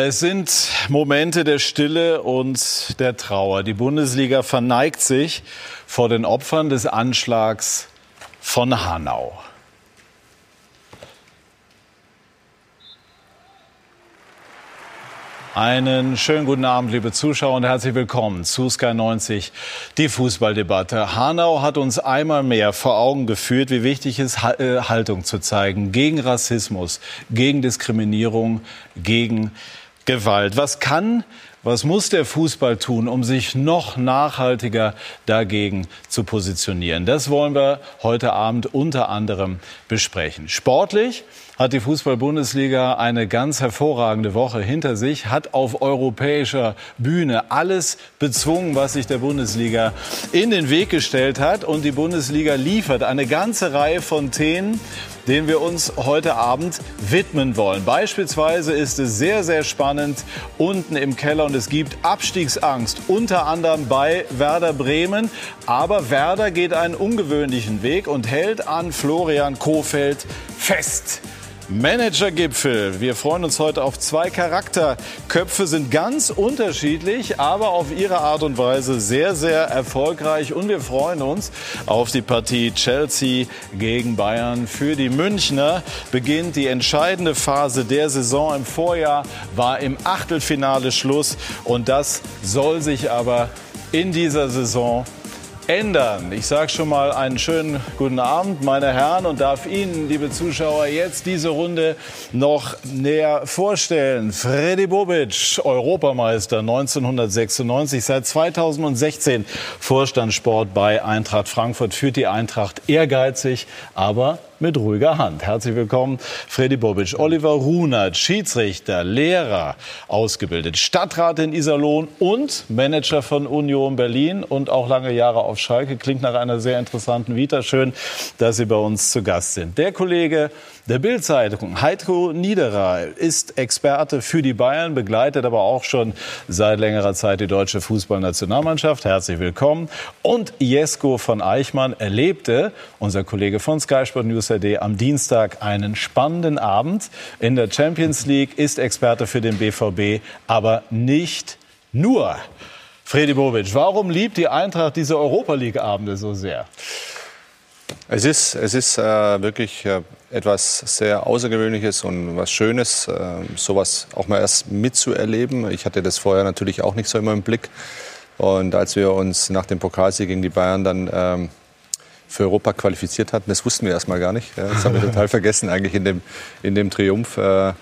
Es sind Momente der Stille und der Trauer. Die Bundesliga verneigt sich vor den Opfern des Anschlags von Hanau. Einen schönen guten Abend, liebe Zuschauer, und herzlich willkommen zu Sky 90, die Fußballdebatte. Hanau hat uns einmal mehr vor Augen geführt, wie wichtig es ist, äh, Haltung zu zeigen gegen Rassismus, gegen Diskriminierung, gegen Gewalt. Was kann was muss der Fußball tun, um sich noch nachhaltiger dagegen zu positionieren? Das wollen wir heute Abend unter anderem besprechen. Sportlich hat die Fußball-Bundesliga eine ganz hervorragende Woche hinter sich, hat auf europäischer Bühne alles bezwungen, was sich der Bundesliga in den Weg gestellt hat. Und die Bundesliga liefert eine ganze Reihe von Themen, denen wir uns heute Abend widmen wollen. Beispielsweise ist es sehr, sehr spannend unten im Keller und es gibt Abstiegsangst, unter anderem bei Werder Bremen. Aber Werder geht einen ungewöhnlichen Weg und hält an Florian Kofeld fest. Managergipfel. Wir freuen uns heute auf zwei Charakterköpfe, sind ganz unterschiedlich, aber auf ihre Art und Weise sehr, sehr erfolgreich. Und wir freuen uns auf die Partie Chelsea gegen Bayern. Für die Münchner beginnt die entscheidende Phase der Saison. Im Vorjahr war im Achtelfinale Schluss und das soll sich aber in dieser Saison ändern. Ich sage schon mal einen schönen guten Abend, meine Herren, und darf Ihnen, liebe Zuschauer, jetzt diese Runde noch näher vorstellen. Freddy Bobic, Europameister 1996, seit 2016 Vorstandssport bei Eintracht Frankfurt, führt die Eintracht ehrgeizig, aber mit ruhiger Hand. Herzlich willkommen, Freddy Bobic. Oliver Runert, Schiedsrichter, Lehrer, ausgebildet, Stadtrat in Iserlohn und Manager von Union Berlin und auch lange Jahre auf Schalke. Klingt nach einer sehr interessanten Vita. Schön, dass Sie bei uns zu Gast sind. Der Kollege der Bildzeitung. Heidko Niederer ist Experte für die Bayern, begleitet aber auch schon seit längerer Zeit die deutsche Fußballnationalmannschaft. Herzlich willkommen. Und Jesko von Eichmann erlebte, unser Kollege von Sky Sport News AD, am Dienstag einen spannenden Abend in der Champions League, ist Experte für den BVB, aber nicht nur. Fredi Bobic, warum liebt die Eintracht diese Europa League-Abende so sehr? Es ist, es ist äh, wirklich äh, etwas sehr Außergewöhnliches und was Schönes, äh, sowas auch mal erst mitzuerleben. Ich hatte das vorher natürlich auch nicht so immer im Blick. Und als wir uns nach dem Pokalsieg gegen die Bayern dann ähm, für Europa qualifiziert hatten, das wussten wir erstmal gar nicht. Das haben wir total vergessen eigentlich in dem, in dem Triumph. Äh,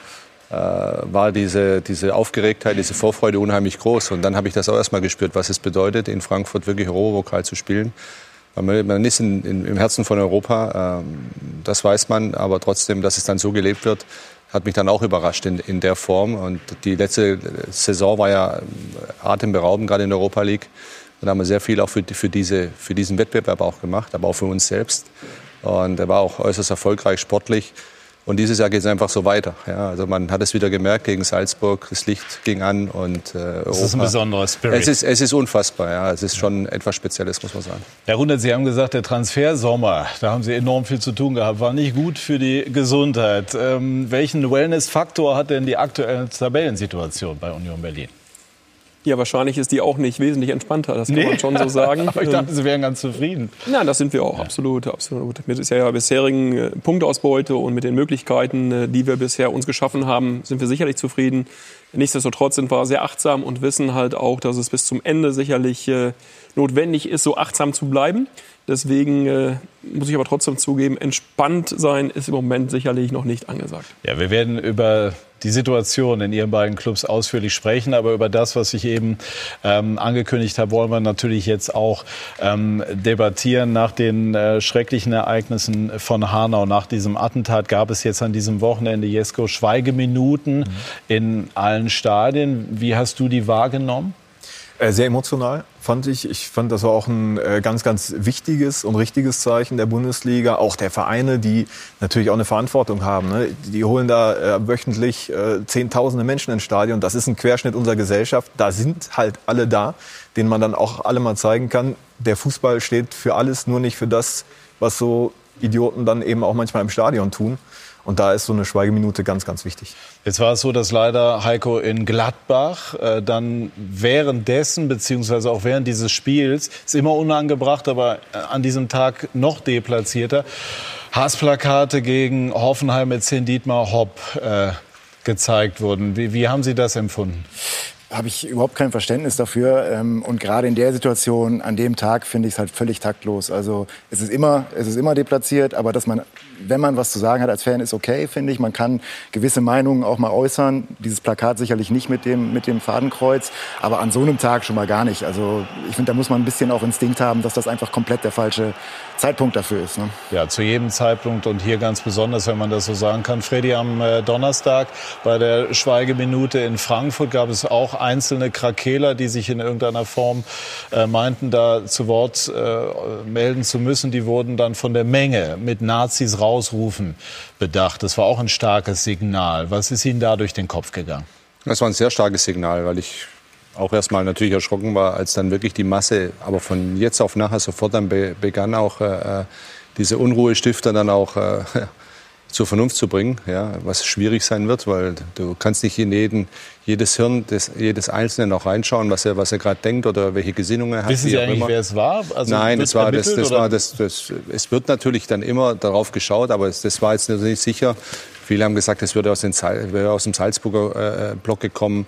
äh, war diese, diese Aufgeregtheit, diese Vorfreude unheimlich groß. Und dann habe ich das auch erstmal gespürt, was es bedeutet, in Frankfurt wirklich Europapokal zu spielen. Man ist in, in, im Herzen von Europa, ähm, das weiß man, aber trotzdem, dass es dann so gelebt wird, hat mich dann auch überrascht in, in der Form. Und die letzte Saison war ja atemberaubend, gerade in der Europa League. Da haben wir sehr viel auch für, für, diese, für diesen Wettbewerb auch gemacht, aber auch für uns selbst. Und er war auch äußerst erfolgreich sportlich. Und dieses Jahr geht es einfach so weiter. Ja, also man hat es wieder gemerkt gegen Salzburg, das Licht ging an und äh, Das ist ein besonderer Spirit. Es ist, es ist unfassbar, ja. Es ist schon etwas Spezielles, muss man sagen. Herr Rundert, Sie haben gesagt, der Transfersommer, da haben Sie enorm viel zu tun gehabt, war nicht gut für die Gesundheit. Ähm, welchen Wellness-Faktor hat denn die aktuelle Tabellensituation bei Union Berlin? Ja, wahrscheinlich ist die auch nicht wesentlich entspannter, das kann nee. man schon so sagen. Aber ich dachte, Sie wären ganz zufrieden. Nein, das sind wir auch, absolut, absolut. Mit der bisherigen äh, Punktausbeute und mit den Möglichkeiten, äh, die wir bisher uns geschaffen haben, sind wir sicherlich zufrieden. Nichtsdestotrotz sind wir sehr achtsam und wissen halt auch, dass es bis zum Ende sicherlich äh, notwendig ist, so achtsam zu bleiben. Deswegen äh, muss ich aber trotzdem zugeben, entspannt sein ist im Moment sicherlich noch nicht angesagt. Ja, wir werden über die Situation in Ihren beiden Clubs ausführlich sprechen. Aber über das, was ich eben ähm, angekündigt habe, wollen wir natürlich jetzt auch ähm, debattieren. Nach den äh, schrecklichen Ereignissen von Hanau, nach diesem Attentat, gab es jetzt an diesem Wochenende, Jesko, Schweigeminuten mhm. in allen Stadien. Wie hast du die wahrgenommen? Äh, sehr emotional, fand ich. Ich fand, das war auch ein äh, ganz, ganz wichtiges und richtiges Zeichen der Bundesliga. Auch der Vereine, die natürlich auch eine Verantwortung haben. Ne? Die holen da äh, wöchentlich Zehntausende Menschen ins Stadion. Das ist ein Querschnitt unserer Gesellschaft. Da sind halt alle da, denen man dann auch alle mal zeigen kann, der Fußball steht für alles, nur nicht für das, was so Idioten dann eben auch manchmal im Stadion tun. Und da ist so eine Schweigeminute ganz, ganz wichtig. Jetzt war es so, dass leider Heiko in Gladbach äh, dann währenddessen, beziehungsweise auch während dieses Spiels, ist immer unangebracht, aber äh, an diesem Tag noch deplatzierter, Hassplakate gegen Hoffenheim mit Zehn Dietmar Hopp äh, gezeigt wurden. Wie, wie haben Sie das empfunden? Habe ich überhaupt kein Verständnis dafür. Ähm, und gerade in der Situation, an dem Tag, finde ich es halt völlig taktlos. Also es ist immer, es ist immer deplatziert, aber dass man, wenn man was zu sagen hat als Fan, ist okay, finde ich. Man kann gewisse Meinungen auch mal äußern. Dieses Plakat sicherlich nicht mit dem, mit dem Fadenkreuz, aber an so einem Tag schon mal gar nicht. Also ich finde, da muss man ein bisschen auch Instinkt haben, dass das einfach komplett der falsche Zeitpunkt dafür ist. Ne? Ja, zu jedem Zeitpunkt und hier ganz besonders, wenn man das so sagen kann. Freddy, am äh, Donnerstag bei der Schweigeminute in Frankfurt gab es auch einzelne Krakeler, die sich in irgendeiner Form äh, meinten, da zu Wort äh, melden zu müssen. Die wurden dann von der Menge mit Nazis rausrufen bedacht. Das war auch ein starkes Signal. Was ist Ihnen da durch den Kopf gegangen? Das war ein sehr starkes Signal, weil ich auch erstmal natürlich erschrocken war, als dann wirklich die Masse, aber von jetzt auf nachher sofort dann be begann auch äh, äh diese Unruhestifter dann auch äh, zur Vernunft zu bringen, ja, was schwierig sein wird, weil du kannst nicht in jeden, jedes Hirn des, jedes Einzelnen auch reinschauen, was er, was er gerade denkt oder welche Gesinnungen er hat. Wissen Sie eigentlich, immer. wer es war? Also Nein, es war, das, das war das, das, es wird natürlich dann immer darauf geschaut, aber es, das war jetzt nicht sicher. Viele haben gesagt, es würde aus, den, aus dem Salzburger äh, Block gekommen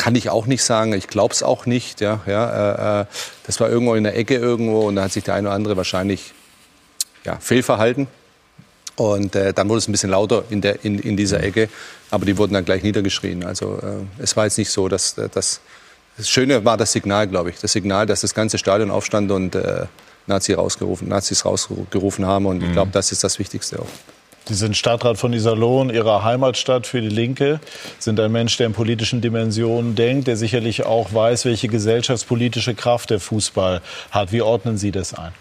kann ich auch nicht sagen. Ich glaube es auch nicht. Ja, ja, äh, äh, das war irgendwo in der Ecke irgendwo und da hat sich der eine oder andere wahrscheinlich ja, fehlverhalten. Und äh, dann wurde es ein bisschen lauter in, der, in, in dieser Ecke, aber die wurden dann gleich niedergeschrien. Also äh, es war jetzt nicht so, dass, äh, dass das Schöne war das Signal, glaube ich. Das Signal, dass das ganze Stadion aufstand und äh, Nazi rausgerufen, Nazis rausgerufen haben. Und ich mhm. glaube, das ist das Wichtigste auch. Sie sind Stadtrat von Iserlohn, Ihrer Heimatstadt für die Linke, sind ein Mensch, der in politischen Dimensionen denkt, der sicherlich auch weiß, welche gesellschaftspolitische Kraft der Fußball hat. Wie ordnen Sie das ein?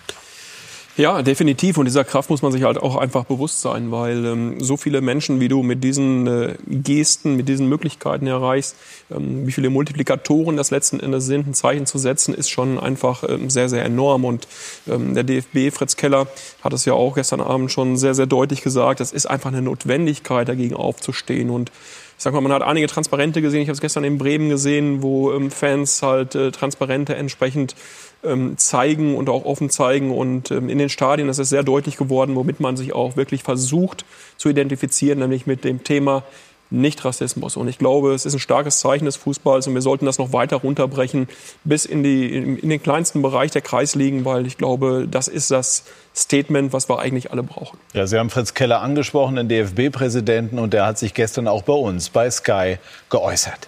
Ja, definitiv. Und dieser Kraft muss man sich halt auch einfach bewusst sein, weil ähm, so viele Menschen, wie du mit diesen äh, Gesten, mit diesen Möglichkeiten erreichst, ähm, wie viele Multiplikatoren das letzten Endes sind, ein Zeichen zu setzen, ist schon einfach ähm, sehr, sehr enorm. Und ähm, der DFB, Fritz Keller, hat es ja auch gestern Abend schon sehr, sehr deutlich gesagt, es ist einfach eine Notwendigkeit, dagegen aufzustehen. Und ich sag mal, man hat einige Transparente gesehen. Ich habe es gestern in Bremen gesehen, wo ähm, Fans halt äh, Transparente entsprechend ähm, zeigen und auch offen zeigen. Und ähm, in den Stadien ist es sehr deutlich geworden, womit man sich auch wirklich versucht zu identifizieren, nämlich mit dem Thema nicht-Rassismus. Und ich glaube, es ist ein starkes Zeichen des Fußballs und wir sollten das noch weiter runterbrechen bis in, die, in den kleinsten Bereich der Kreisligen, weil ich glaube, das ist das Statement, was wir eigentlich alle brauchen. Ja, Sie haben Fritz Keller angesprochen, den DFB-Präsidenten, und der hat sich gestern auch bei uns, bei Sky, geäußert.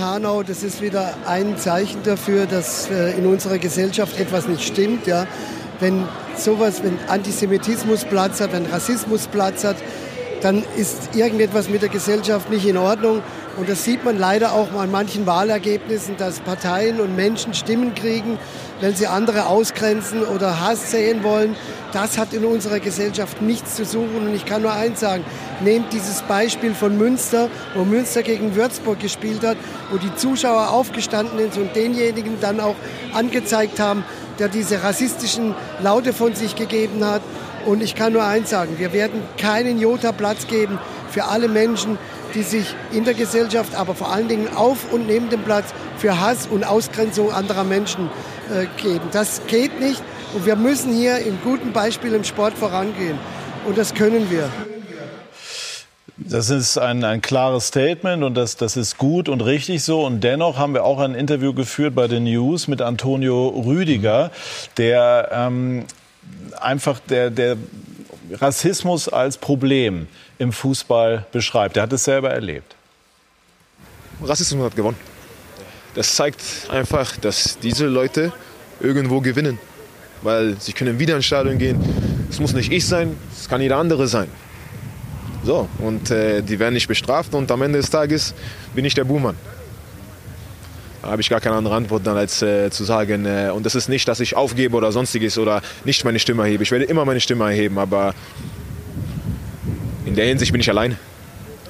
Hanau, das ist wieder ein Zeichen dafür, dass äh, in unserer Gesellschaft etwas nicht stimmt. Ja. Wenn sowas, wenn Antisemitismus Platz hat, wenn Rassismus Platz hat, dann ist irgendetwas mit der Gesellschaft nicht in Ordnung. Und das sieht man leider auch an manchen Wahlergebnissen, dass Parteien und Menschen Stimmen kriegen, wenn sie andere ausgrenzen oder Hass sehen wollen. Das hat in unserer Gesellschaft nichts zu suchen. Und ich kann nur eins sagen, nehmt dieses Beispiel von Münster, wo Münster gegen Würzburg gespielt hat, wo die Zuschauer aufgestanden sind und denjenigen dann auch angezeigt haben, der diese rassistischen Laute von sich gegeben hat. Und ich kann nur eins sagen, wir werden keinen Jota Platz geben für alle Menschen, die sich in der Gesellschaft, aber vor allen Dingen auf und neben dem Platz für Hass und Ausgrenzung anderer Menschen äh, geben. Das geht nicht und wir müssen hier im guten Beispiel im Sport vorangehen. Und das können wir. Das ist ein, ein klares Statement und das, das ist gut und richtig so. Und dennoch haben wir auch ein Interview geführt bei den News mit Antonio Rüdiger, der ähm, einfach der, der Rassismus als Problem im Fußball beschreibt. Er hat es selber erlebt. Rassismus hat gewonnen. Das zeigt einfach, dass diese Leute irgendwo gewinnen. Weil sie können wieder ins Stadion gehen. Es muss nicht ich sein, es kann jeder andere sein. So, und äh, die werden nicht bestraft und am Ende des Tages bin ich der Buhmann. Da habe ich gar keine andere Antwort dann als äh, zu sagen. Äh, und das ist nicht, dass ich aufgebe oder sonstiges oder nicht meine Stimme erhebe. Ich werde immer meine Stimme erheben, aber in der Hinsicht bin ich allein.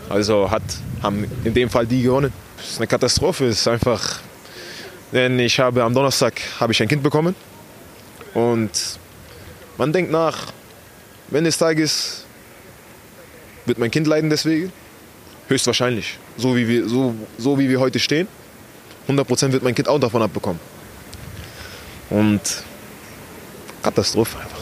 Also hat, haben in dem Fall die gewonnen. Das ist eine Katastrophe. Es ist einfach, denn ich habe am Donnerstag habe ich ein Kind bekommen und man denkt nach, wenn des Tages Wird mein Kind leiden deswegen? Höchstwahrscheinlich. So wie wir, so, so wie wir heute stehen, 100% wird mein Kind auch davon abbekommen. Und Katastrophe einfach.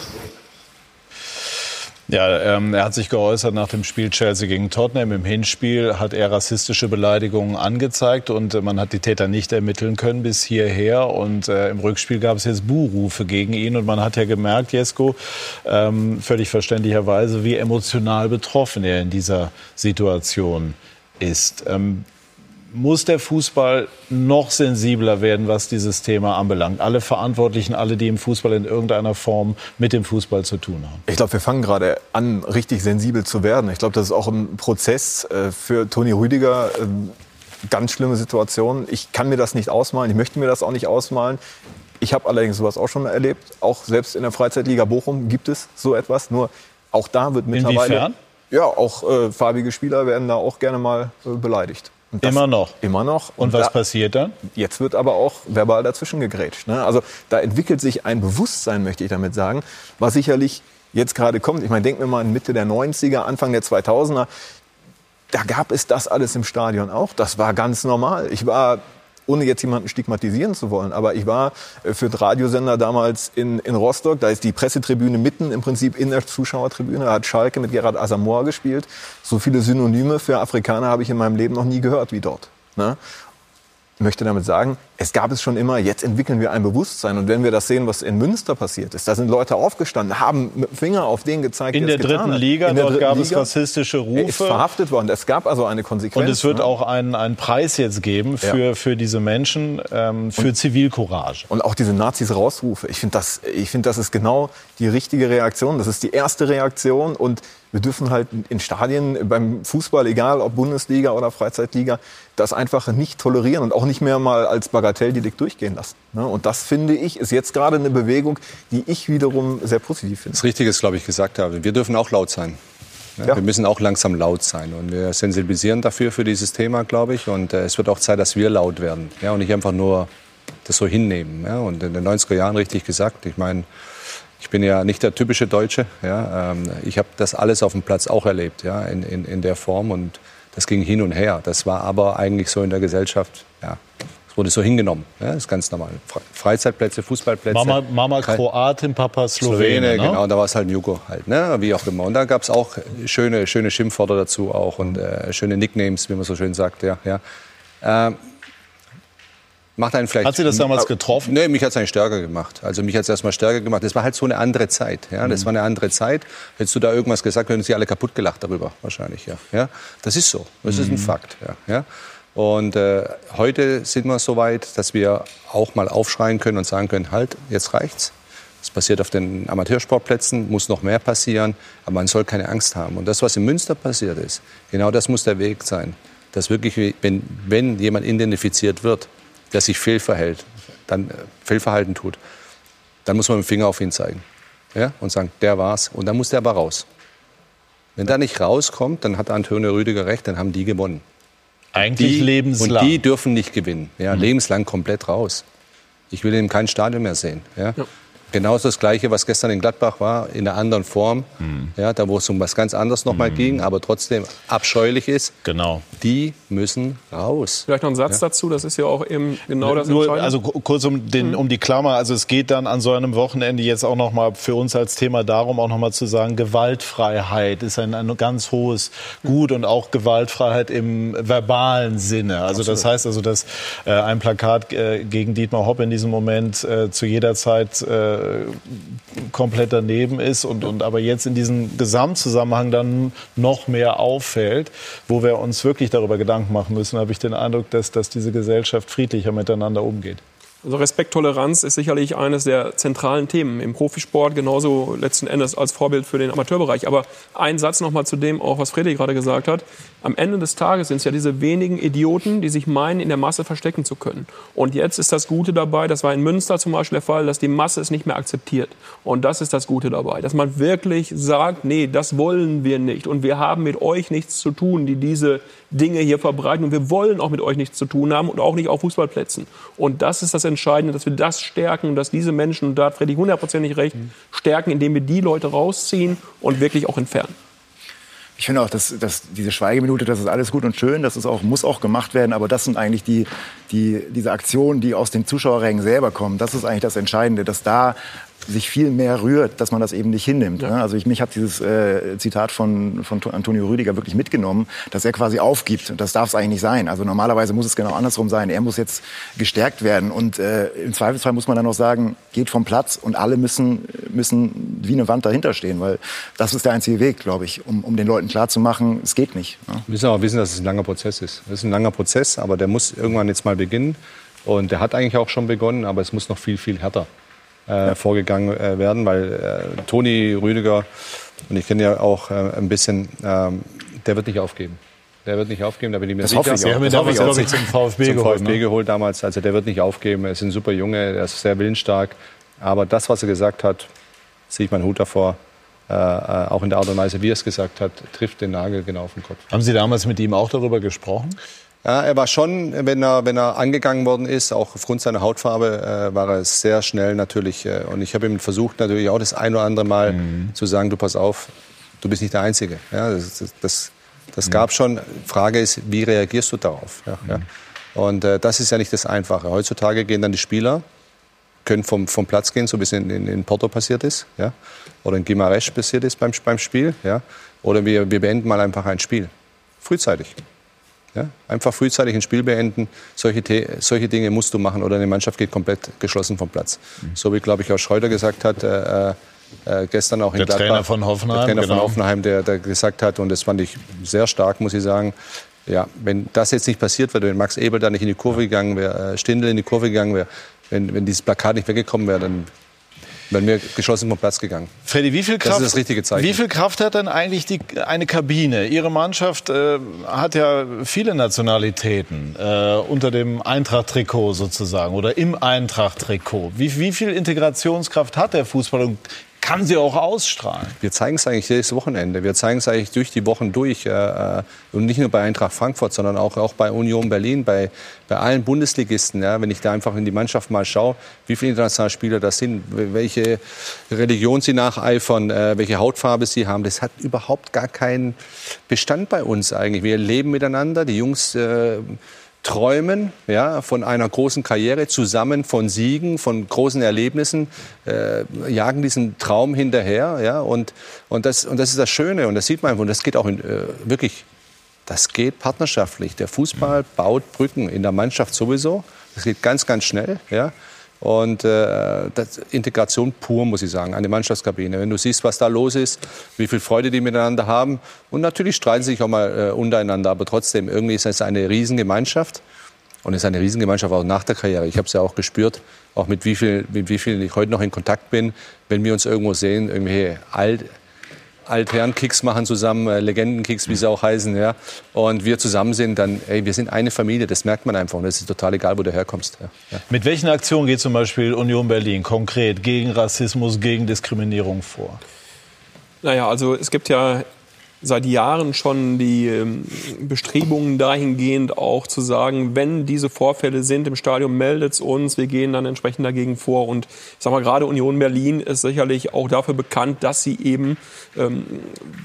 Ja, ähm, er hat sich geäußert nach dem Spiel Chelsea gegen Tottenham. Im Hinspiel hat er rassistische Beleidigungen angezeigt und äh, man hat die Täter nicht ermitteln können bis hierher. Und äh, im Rückspiel gab es jetzt Buhrufe gegen ihn und man hat ja gemerkt, Jesko, ähm, völlig verständlicherweise, wie emotional betroffen er in dieser Situation ist. Ähm, muss der Fußball noch sensibler werden, was dieses Thema anbelangt? Alle Verantwortlichen, alle, die im Fußball in irgendeiner Form mit dem Fußball zu tun haben. Ich glaube, wir fangen gerade an, richtig sensibel zu werden. Ich glaube, das ist auch ein Prozess äh, für Toni Rüdiger. Ähm, ganz schlimme Situation. Ich kann mir das nicht ausmalen. Ich möchte mir das auch nicht ausmalen. Ich habe allerdings sowas auch schon erlebt. Auch selbst in der Freizeitliga Bochum gibt es so etwas. Nur auch da wird mittlerweile. Inwiefern? Ja, auch äh, farbige Spieler werden da auch gerne mal äh, beleidigt. Immer noch. Immer noch. Und, und was da, passiert dann? Jetzt wird aber auch verbal dazwischen gegrätscht. Ne? Also da entwickelt sich ein Bewusstsein, möchte ich damit sagen, was sicherlich jetzt gerade kommt. Ich meine, denken wir mal an Mitte der 90er, Anfang der 2000er. Da gab es das alles im Stadion auch. Das war ganz normal. Ich war ohne jetzt jemanden stigmatisieren zu wollen, aber ich war äh, für den Radiosender damals in, in Rostock, da ist die Pressetribüne mitten im Prinzip in der Zuschauertribüne, da hat Schalke mit Gerard Asamoah gespielt. So viele Synonyme für Afrikaner habe ich in meinem Leben noch nie gehört wie dort. Ne? Möchte damit sagen, es gab es schon immer, jetzt entwickeln wir ein Bewusstsein. Und wenn wir das sehen, was in Münster passiert ist, da sind Leute aufgestanden, haben mit dem Finger auf den gezeigt, In der dritten. Liga, in der dort dritten gab Liga. es rassistische Rufe. Er ist verhaftet worden. Es gab also eine Konsequenz. Und es wird ne? auch einen, einen Preis jetzt geben für, Ja. für diese Menschen, ähm, für Zivilcourage. Und auch diese Nazis rausrufe. Ich finde, das, ich finde, das ist genau die richtige Reaktion. Das ist die erste Reaktion. Und wir dürfen halt in Stadien beim Fußball, egal ob Bundesliga oder Freizeitliga, das einfach nicht tolerieren und auch nicht mehr mal als Bagatelldelikt durchgehen lassen. ne? Und das finde ich, ist jetzt gerade eine Bewegung, die ich wiederum sehr positiv finde. Das Richtige ist, glaube ich, gesagt habe. Wir dürfen auch laut sein. Ja, Ja. Wir müssen auch langsam laut sein. Und wir sensibilisieren dafür, für dieses Thema, glaube ich. Und äh, es wird auch Zeit, dass wir laut werden. Ja, und nicht einfach nur das so hinnehmen. Ja, und in den 90er Jahren richtig gesagt. Ich meine, ich bin ja nicht der typische Deutsche. Ja, ähm, ich habe das alles auf dem Platz auch erlebt, ja, in, in, in der Form. Und das ging hin und her. Das war aber eigentlich so in der Gesellschaft, ja, es wurde so hingenommen. Ja, das ist ganz normal. Fre- Freizeitplätze, Fußballplätze. Mama, Mama Kroatin, Papa Slowene. Slowene, ne? genau, da war es halt ein Jugo halt, ne? wie auch immer. Und da gab es auch schöne, schöne Schimpfwörter dazu auch und äh, schöne Nicknames, wie man so schön sagt. Ja, ja. Ähm, macht einen vielleicht. Hat sie das damals getroffen? Nee, mich hat es eigentlich stärker gemacht. Also mich hat es erstmal stärker gemacht. Das war halt so eine andere Zeit. Ja? Mhm. Das war eine andere Zeit. Hättest du da irgendwas gesagt, hätten sie alle kaputt gelacht darüber, wahrscheinlich. Ja? Ja? Das ist so. Das Mhm. ist ein Fakt. Ja? Ja? Und äh, heute sind wir so weit, dass wir auch mal aufschreien können und sagen können, halt, jetzt reicht's. Das passiert auf den Amateursportplätzen, muss noch mehr passieren, aber man soll keine Angst haben. Und das, was in Münster passiert ist, genau das muss der Weg sein. Dass wirklich, wenn, wenn jemand identifiziert wird, der sich fehlverhält, dann äh, Fehlverhalten tut, dann muss man mit dem Finger auf ihn zeigen ja? und sagen, der war's. Und dann muss der aber raus. Wenn der nicht rauskommt, dann hat Antonio Rüdiger recht, dann haben die gewonnen. Eigentlich Die, lebenslang. Und die dürfen nicht gewinnen. Ja, Lebenslang komplett raus. Ich will ihn in kein Stadion mehr sehen. Ja? Genauso das Gleiche, was gestern in Gladbach war, in einer anderen Form. Ja, da wo es um was ganz anderes nochmal ging, aber trotzdem abscheulich ist. Genau. Die müssen raus. Vielleicht noch ein Satz dazu, das ist ja auch eben genau das Nur, Entscheidende. also ku- kurz um, den, um die Klammer, also es geht dann an so einem Wochenende jetzt auch noch mal für uns als Thema darum, auch noch mal zu sagen, Gewaltfreiheit ist ein, ein ganz hohes Gut und auch Gewaltfreiheit im verbalen Sinne. Also das heißt also, dass äh, ein Plakat äh, gegen Dietmar Hopp in diesem Moment äh, zu jeder Zeit äh, komplett daneben ist und, und aber jetzt in diesem Gesamtzusammenhang dann noch mehr auffällt, wo wir uns wirklich darüber Gedanken machen müssen, habe ich den Eindruck, dass, dass diese Gesellschaft friedlicher miteinander umgeht. Also Respekt, Toleranz ist sicherlich eines der zentralen Themen im Profisport, genauso letzten Endes als Vorbild für den Amateurbereich. Aber ein Satz noch mal zu dem, auch was Fredrik gerade gesagt hat. Am Ende des Tages sind es ja diese wenigen Idioten, die sich meinen, in der Masse verstecken zu können. Und jetzt ist das Gute dabei, das war in Münster zum Beispiel der Fall, dass die Masse es nicht mehr akzeptiert. Und das ist das Gute dabei, dass man wirklich sagt, nee, das wollen wir nicht. Und wir haben mit euch nichts zu tun, die diese Dinge hier verbreiten. Und wir wollen auch mit euch nichts zu tun haben und auch nicht auf Fußballplätzen. Und das ist das Entscheidende, dass wir das stärken und dass diese Menschen, und da hat Freddy hundertprozentig recht, stärken, indem wir die Leute rausziehen und wirklich auch entfernen. Ich finde auch, dass, dass diese Schweigeminute, das ist alles gut und schön, das ist auch, muss auch gemacht werden, aber das sind eigentlich die, die, diese Aktionen, die aus den Zuschauerrängen selber kommen. Das ist eigentlich das Entscheidende, dass da sich viel mehr rührt, dass man das eben nicht hinnimmt. Ja. Ne? Also ich, mich hat dieses äh, Zitat von, von Antonio Rüdiger wirklich mitgenommen, dass er quasi aufgibt. Das darf es eigentlich nicht sein. Also normalerweise muss es genau andersrum sein. Er muss jetzt gestärkt werden. Und äh, im Zweifelsfall muss man dann auch sagen, geht vom Platz und alle müssen, müssen wie eine Wand dahinter stehen. Weil das ist der einzige Weg, glaube ich, um, um den Leuten klarzumachen, es geht nicht. Ja. Wir müssen auch wissen, dass es ein langer Prozess ist. Es ist ein langer Prozess, aber der muss irgendwann jetzt mal beginnen. Und der hat eigentlich auch schon begonnen, aber es muss noch viel, viel härter äh, vorgegangen äh, werden, weil äh, Toni Rüdiger, und ich kenne ja auch äh, ein bisschen, ähm, der wird nicht aufgeben. Der wird nicht aufgeben, da bin ich mir das sicher. Hoffe ich auch. Haben ihn damals, glaube ich, zum VfB zum geholt. VfB ne? geholt damals. Also der wird nicht aufgeben. Er ist ein super Junge, er ist sehr willensstark. Aber das, was er gesagt hat, ziehe ich meinen Hut davor. Äh, äh, auch in der Art und Weise, wie er es gesagt hat, trifft den Nagel genau auf den Kopf. Haben Sie damals mit ihm auch darüber gesprochen? Ja, er war schon, wenn er, wenn er angegangen worden ist, auch aufgrund seiner Hautfarbe, äh, war er sehr schnell natürlich. Äh, und ich habe ihm versucht, natürlich auch das ein oder andere Mal mhm. zu sagen, du pass auf, du bist nicht der Einzige. Ja, das das, das, das mhm. gab schon. Frage ist, wie reagierst du darauf? Ja, mhm. ja. Und äh, das ist ja nicht das Einfache. Heutzutage gehen dann die Spieler, können vom, vom Platz gehen, so wie es in, in, in Porto passiert ist, ja, oder in Gimaresch passiert ist beim, beim Spiel, ja, oder wir, wir beenden mal einfach ein Spiel. Frühzeitig. Ja? Einfach frühzeitig ein Spiel beenden. Solche, solche Dinge musst du machen oder eine Mannschaft geht komplett geschlossen vom Platz. Mhm. So wie, glaube ich, auch Schreuder gesagt hat, äh, äh, gestern auch in der Gladbach. Trainer von Hoffenheim. Der Trainer genau. von Hoffenheim, der, der gesagt hat, und das fand ich sehr stark, muss ich sagen, ja, wenn das jetzt nicht passiert wäre, wenn Max Ebel da nicht in die Kurve gegangen wäre, äh, Stindl in die Kurve gegangen wäre, wenn, wenn dieses Plakat nicht weggekommen wäre, dann wären wir geschlossen vom Platz gegangen. Freddy, wie viel Kraft, das ist das richtige Zeichen. Wie viel Kraft hat denn eigentlich die, eine Kabine? Ihre Mannschaft äh, hat ja viele Nationalitäten äh, unter dem Eintracht-Trikot sozusagen oder im Eintracht-Trikot. Wie, wie viel Integrationskraft hat der Fußball und kann sie auch ausstrahlen. Wir zeigen es eigentlich jedes Wochenende. Wir zeigen es eigentlich durch die Wochen durch. Äh, äh, und nicht nur bei Eintracht Frankfurt, sondern auch, auch bei Union Berlin, bei, bei allen Bundesligisten. Ja, wenn ich da einfach in die Mannschaft mal schaue, wie viele internationale Spieler das sind, welche Religion sie nacheifern, äh, welche Hautfarbe sie haben, das hat überhaupt gar keinen Bestand bei uns eigentlich. Wir leben miteinander. Die Jungs äh, träumen ja, von einer großen Karriere, zusammen von Siegen, von großen Erlebnissen, äh, jagen diesen Traum hinterher. Ja, und, und, das, und das ist das Schöne und das sieht man. Und das geht auch in, äh, wirklich, das geht partnerschaftlich. Der Fußball baut Brücken in der Mannschaft sowieso. Das geht ganz, ganz schnell. Ja. Und äh, Integration pur, muss ich sagen, eine Mannschaftskabine. Wenn du siehst, was da los ist, wie viel Freude die miteinander haben. Und natürlich streiten sie sich auch mal äh, untereinander, aber trotzdem, irgendwie ist es eine Riesengemeinschaft. Und es ist eine Riesengemeinschaft auch nach der Karriere. Ich habe es ja auch gespürt, auch mit wie, viel, vielen ich heute noch in Kontakt bin, wenn wir uns irgendwo sehen, irgendwie alt, Altherren-Kicks machen zusammen, äh, Legenden-Kicks, wie sie auch heißen, ja. Und wir zusammen sind, dann, ey, wir sind eine Familie, das merkt man einfach. Und es ist total egal, wo du herkommst. Ja. Ja. Mit welchen Aktionen geht zum Beispiel Union Berlin konkret gegen Rassismus, gegen Diskriminierung vor? Naja, also es gibt ja seit Jahren schon die ähm, Bestrebungen dahingehend auch zu sagen, wenn diese Vorfälle sind im Stadion, meldet es uns, wir gehen dann entsprechend dagegen vor. Und ich sag mal, gerade Union Berlin ist sicherlich auch dafür bekannt, dass sie eben ähm,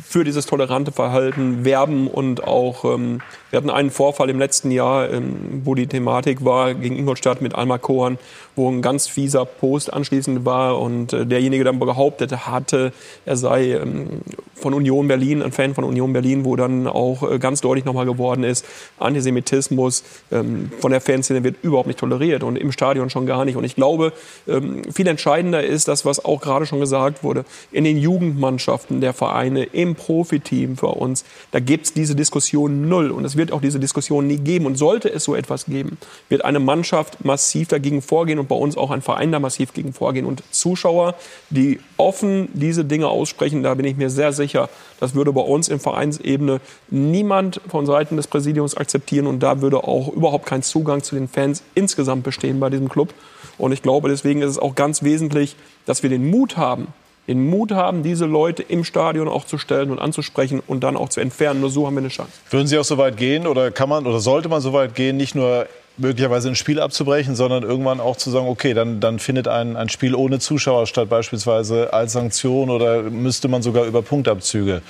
für dieses tolerante Verhalten werben und auch, ähm, wir hatten einen Vorfall im letzten Jahr, ähm, wo die Thematik war gegen Ingolstadt mit Alma Kohan, wo ein ganz fieser Post anschließend war und äh, derjenige dann behauptet hatte, er sei ähm, von Union Berlin, ein Fan von Union Berlin, wo dann auch äh, ganz deutlich nochmal geworden ist, Antisemitismus ähm, von der Fanszene wird überhaupt nicht toleriert und im Stadion schon gar nicht. Und ich glaube, ähm, viel entscheidender ist das, was auch gerade schon gesagt wurde, in den Jugendmannschaften der Vereine, im Profiteam für uns, da gibt es diese Diskussion null und es wird auch diese Diskussion nie geben. Und sollte es so etwas geben, wird eine Mannschaft massiv dagegen vorgehen und bei uns auch ein Verein da massiv gegen vorgehen. Und Zuschauer, die offen diese Dinge aussprechen, da bin ich mir sehr sicher, das würde bei uns in Vereinsebene niemand von Seiten des Präsidiums akzeptieren und da würde auch überhaupt kein Zugang zu den Fans insgesamt bestehen bei diesem Club. Und ich glaube, deswegen ist es auch ganz wesentlich, dass wir den Mut haben, den Mut haben, diese Leute im Stadion auch zu stellen und anzusprechen und dann auch zu entfernen. Nur so haben wir eine Chance. Würden Sie auch so weit gehen oder kann man oder sollte man so weit gehen, nicht nur möglicherweise ein Spiel abzubrechen, sondern irgendwann auch zu sagen, okay, dann, dann findet ein, ein Spiel ohne Zuschauer statt, beispielsweise als Sanktion oder müsste man sogar über Punktabzüge